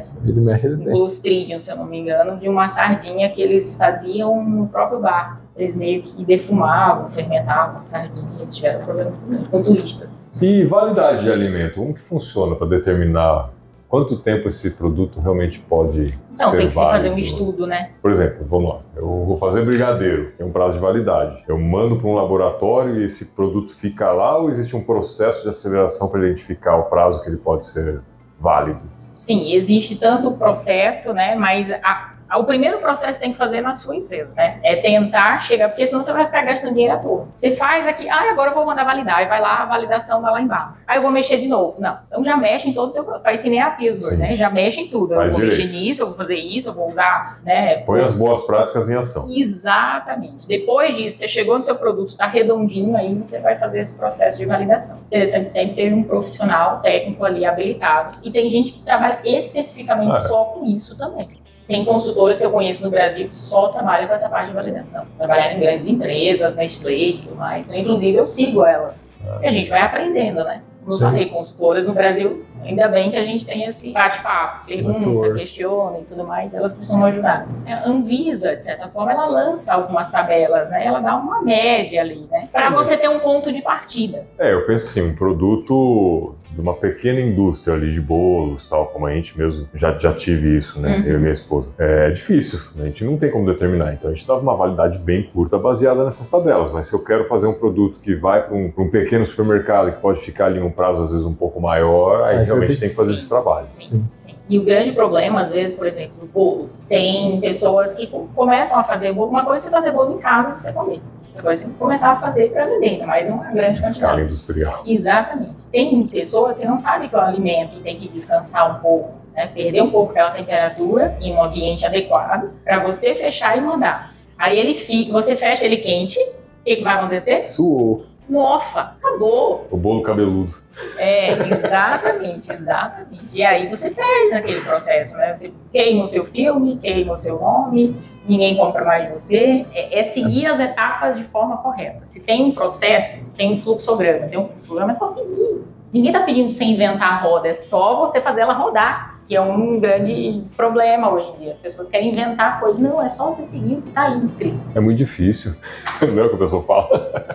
Clostridium, se eu não me engano, de uma sardinha que eles faziam no próprio bar. Eles meio que defumavam, fermentavam a sardinha e eles tiveram um problema muito grande com turistas. E validade de alimento, como que funciona para determinar quanto tempo esse produto realmente pode Então, ser tem que se fazer um estudo, né? Por exemplo, vamos lá, eu vou fazer brigadeiro, tem um prazo de validade. Eu mando para um laboratório e esse produto fica lá ou existe um processo de aceleração para identificar o prazo que ele pode ser válido? Sim, existe tanto o processo, né? Mas a- o primeiro processo tem que fazer na sua empresa, né? É tentar chegar, porque senão você vai ficar gastando dinheiro à toa. Você faz aqui, ah, agora eu vou mandar validar, e vai lá, a validação vai lá embaixo. Aí eu vou mexer de novo. Não, então já mexe em todo o teu, faz que nem a Pillsbury, Sim. né? Já mexe em tudo. Eu Faz vou direito. mexer nisso, eu vou fazer isso, eu vou usar, né? Põe as boas práticas em ação. Exatamente. Depois disso, você chegou no seu produto, está redondinho, aí você vai fazer esse processo de validação. Interessante sempre ter um profissional técnico ali habilitado. E tem gente que trabalha especificamente Ah, só com isso também. Tem consultoras que eu conheço no Brasil que só trabalham com essa parte de validação. Trabalham em grandes empresas, Nestlé e tudo mais. Então, inclusive, eu sigo elas. E a gente vai aprendendo, né? Como eu falei, consultoras no Brasil, ainda bem que a gente tem esse bate-papo, pergunta, questiona e tudo mais, elas costumam ajudar. A Anvisa, de certa forma, ela lança algumas tabelas, né? Ela dá uma média ali, né? Para você ter um ponto de partida. É, eu penso assim, um produto de uma pequena indústria ali de bolos, tal, como a gente mesmo já, já tive isso, né? Uhum. Eu e minha esposa. É difícil, né? a gente não tem como determinar. Então a gente dava uma validade bem curta baseada nessas tabelas. Mas se eu quero fazer um produto que vai para um, um pequeno supermercado que pode ficar ali um prazo às vezes um pouco maior, aí, realmente tem- tem que fazer Sim. esse trabalho. Sim, sim. E o grande problema, às vezes, por exemplo, o bolo. Tem pessoas que co- começam a fazer bolo. Uma coisa é você fazer bolo em casa você comer. Outra coisa é você começar a fazer para vender, mais uma grande Escala quantidade. industrial. Exatamente. Tem pessoas que não sabem que o alimento tem que descansar um pouco, né? perder um pouco aquela temperatura em um ambiente adequado para você fechar e mandar. Aí ele fica, você fecha ele quente, o que, que vai acontecer? Suou. Mofa, acabou. O bolo cabeludo. É, exatamente, exatamente. E aí você perde naquele processo, né? Você queima o seu filme, queima o seu nome, ninguém compra mais de você. É, é seguir as etapas de forma correta. Se tem um processo, tem um fluxograma, tem um fluxograma, é só seguir. Ninguém está pedindo pra você inventar a roda, é só você fazer ela rodar que é um grande problema hoje em dia. As pessoas querem inventar coisas. Não, é só você seguir o que está aí escrito. É muito difícil. Não é o que a pessoa fala.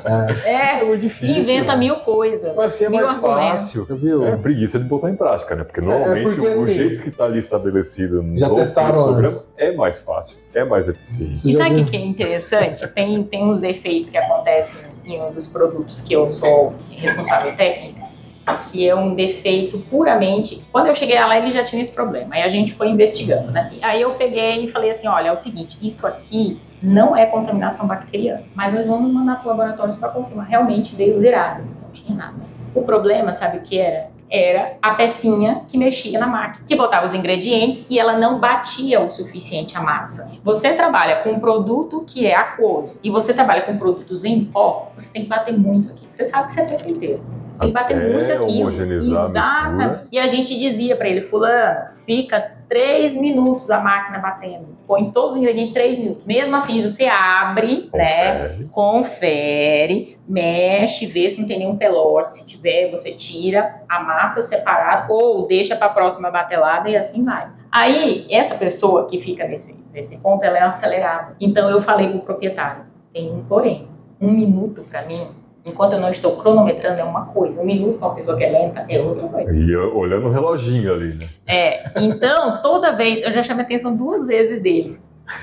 É, é muito difícil. Inventa mil coisas. Mas assim é mais fácil. É preguiça de botar em prática, né? Porque normalmente é porque, o, assim, jeito que está ali estabelecido no, já testaram no programa é mais fácil, é mais eficiente. E sabe o que é interessante? tem, tem uns defeitos que acontecem em um dos produtos que eu sou responsável técnica que é um defeito puramente. Quando eu cheguei lá, ele já tinha esse problema. Aí a gente foi investigando, né? Aí eu peguei e falei assim: olha, é o seguinte, isso aqui não é contaminação bacteriana, mas nós vamos mandar para o laboratório para confirmar. Realmente veio zerado, não tinha nada. O problema, sabe o que era? Era a pecinha que mexia na máquina, que botava os ingredientes e ela não batia o suficiente a massa. Você trabalha com um produto que é aquoso e você trabalha com produtos em pó, você tem que bater muito aqui. Você sabe que você é tempo que bater muito aqui. Homogeneizar Exata. E a gente dizia para ele, fulano, fica três minutos a máquina batendo. Põe todos os ingredientes três minutos. Mesmo assim, você abre, né, confere. né? Confere, mexe, vê se não tem nenhum pelote. Se tiver, você tira a massa separada ou deixa para a próxima batelada e assim vai. Aí, essa pessoa que fica nesse, nesse ponto, ela é acelerada. Então, eu falei pro proprietário, tem um porém. Um minuto para mim Enquanto eu não estou cronometrando é uma coisa, um minuto para uma pessoa que é lenta é outra coisa. E olhando o reloginho ali, né? É, então toda vez, eu já chamei a atenção duas vezes dele,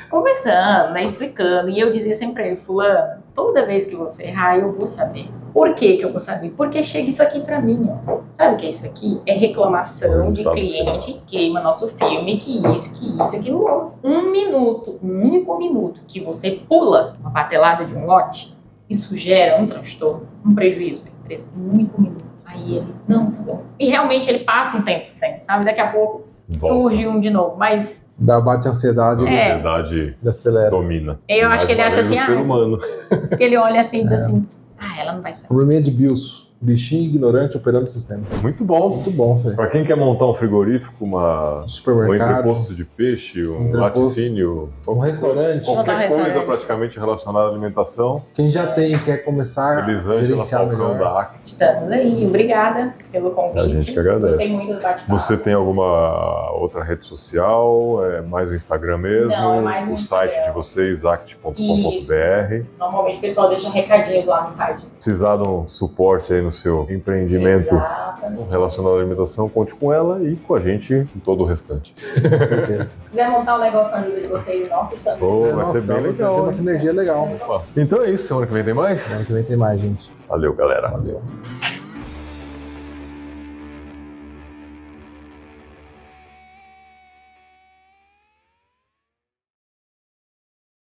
conversando, né, explicando, e eu dizia sempre para ele, fulano, toda vez que você errar eu vou saber. Por que que eu vou saber? Porque chega isso aqui para mim, ó. Sabe o que é isso aqui? É reclamação de cliente que queima nosso filme, que isso, que isso, aquilo. Um minuto, um único minuto que você pula uma patelada de um lote, isso gera um transtorno, um prejuízo para a empresa, um único minuto. Aí ele, não, tá bom. E realmente ele passa um tempo sem, sabe? Daqui a pouco surge um de novo, mas... Dá bate ansiedade. A é. ansiedade acelera. domina. Eu acho que ele acha assim, ah... ser humano. que ele olha assim e diz assim, ah, ela não vai sair. Remedy Bills. Bichinho ignorante operando o sistema. Muito bom. Muito bom, velho. Pra quem quer montar um frigorífico, uma... Supermercado. Um entreposto de peixe, um laticínio. Um restaurante. Qualquer coisa praticamente relacionada à alimentação. Quem já tem quer começar Elisângela a Falcão melhor. da AC. Estamos aí. Obrigada pelo convite. A gente que agradece. Você tem alguma outra rede social? É mais o Instagram mesmo? Não, é mais o Instagram. site de vocês, act.com.br. Normalmente o pessoal deixa recadinhos lá no site. Precisar de um suporte aí no seu empreendimento Exatamente. relacionado à alimentação, conte com ela e com a gente em todo o restante. Com certeza. Se quiser montar um negócio com a ajuda de vocês, nossa, estamos. Oh, vai Nossa, ser bem dá- legal. Tem uma sinergia legal. Então é isso, semana que vem tem mais? Semana que vem tem mais, gente. Valeu, galera. Valeu.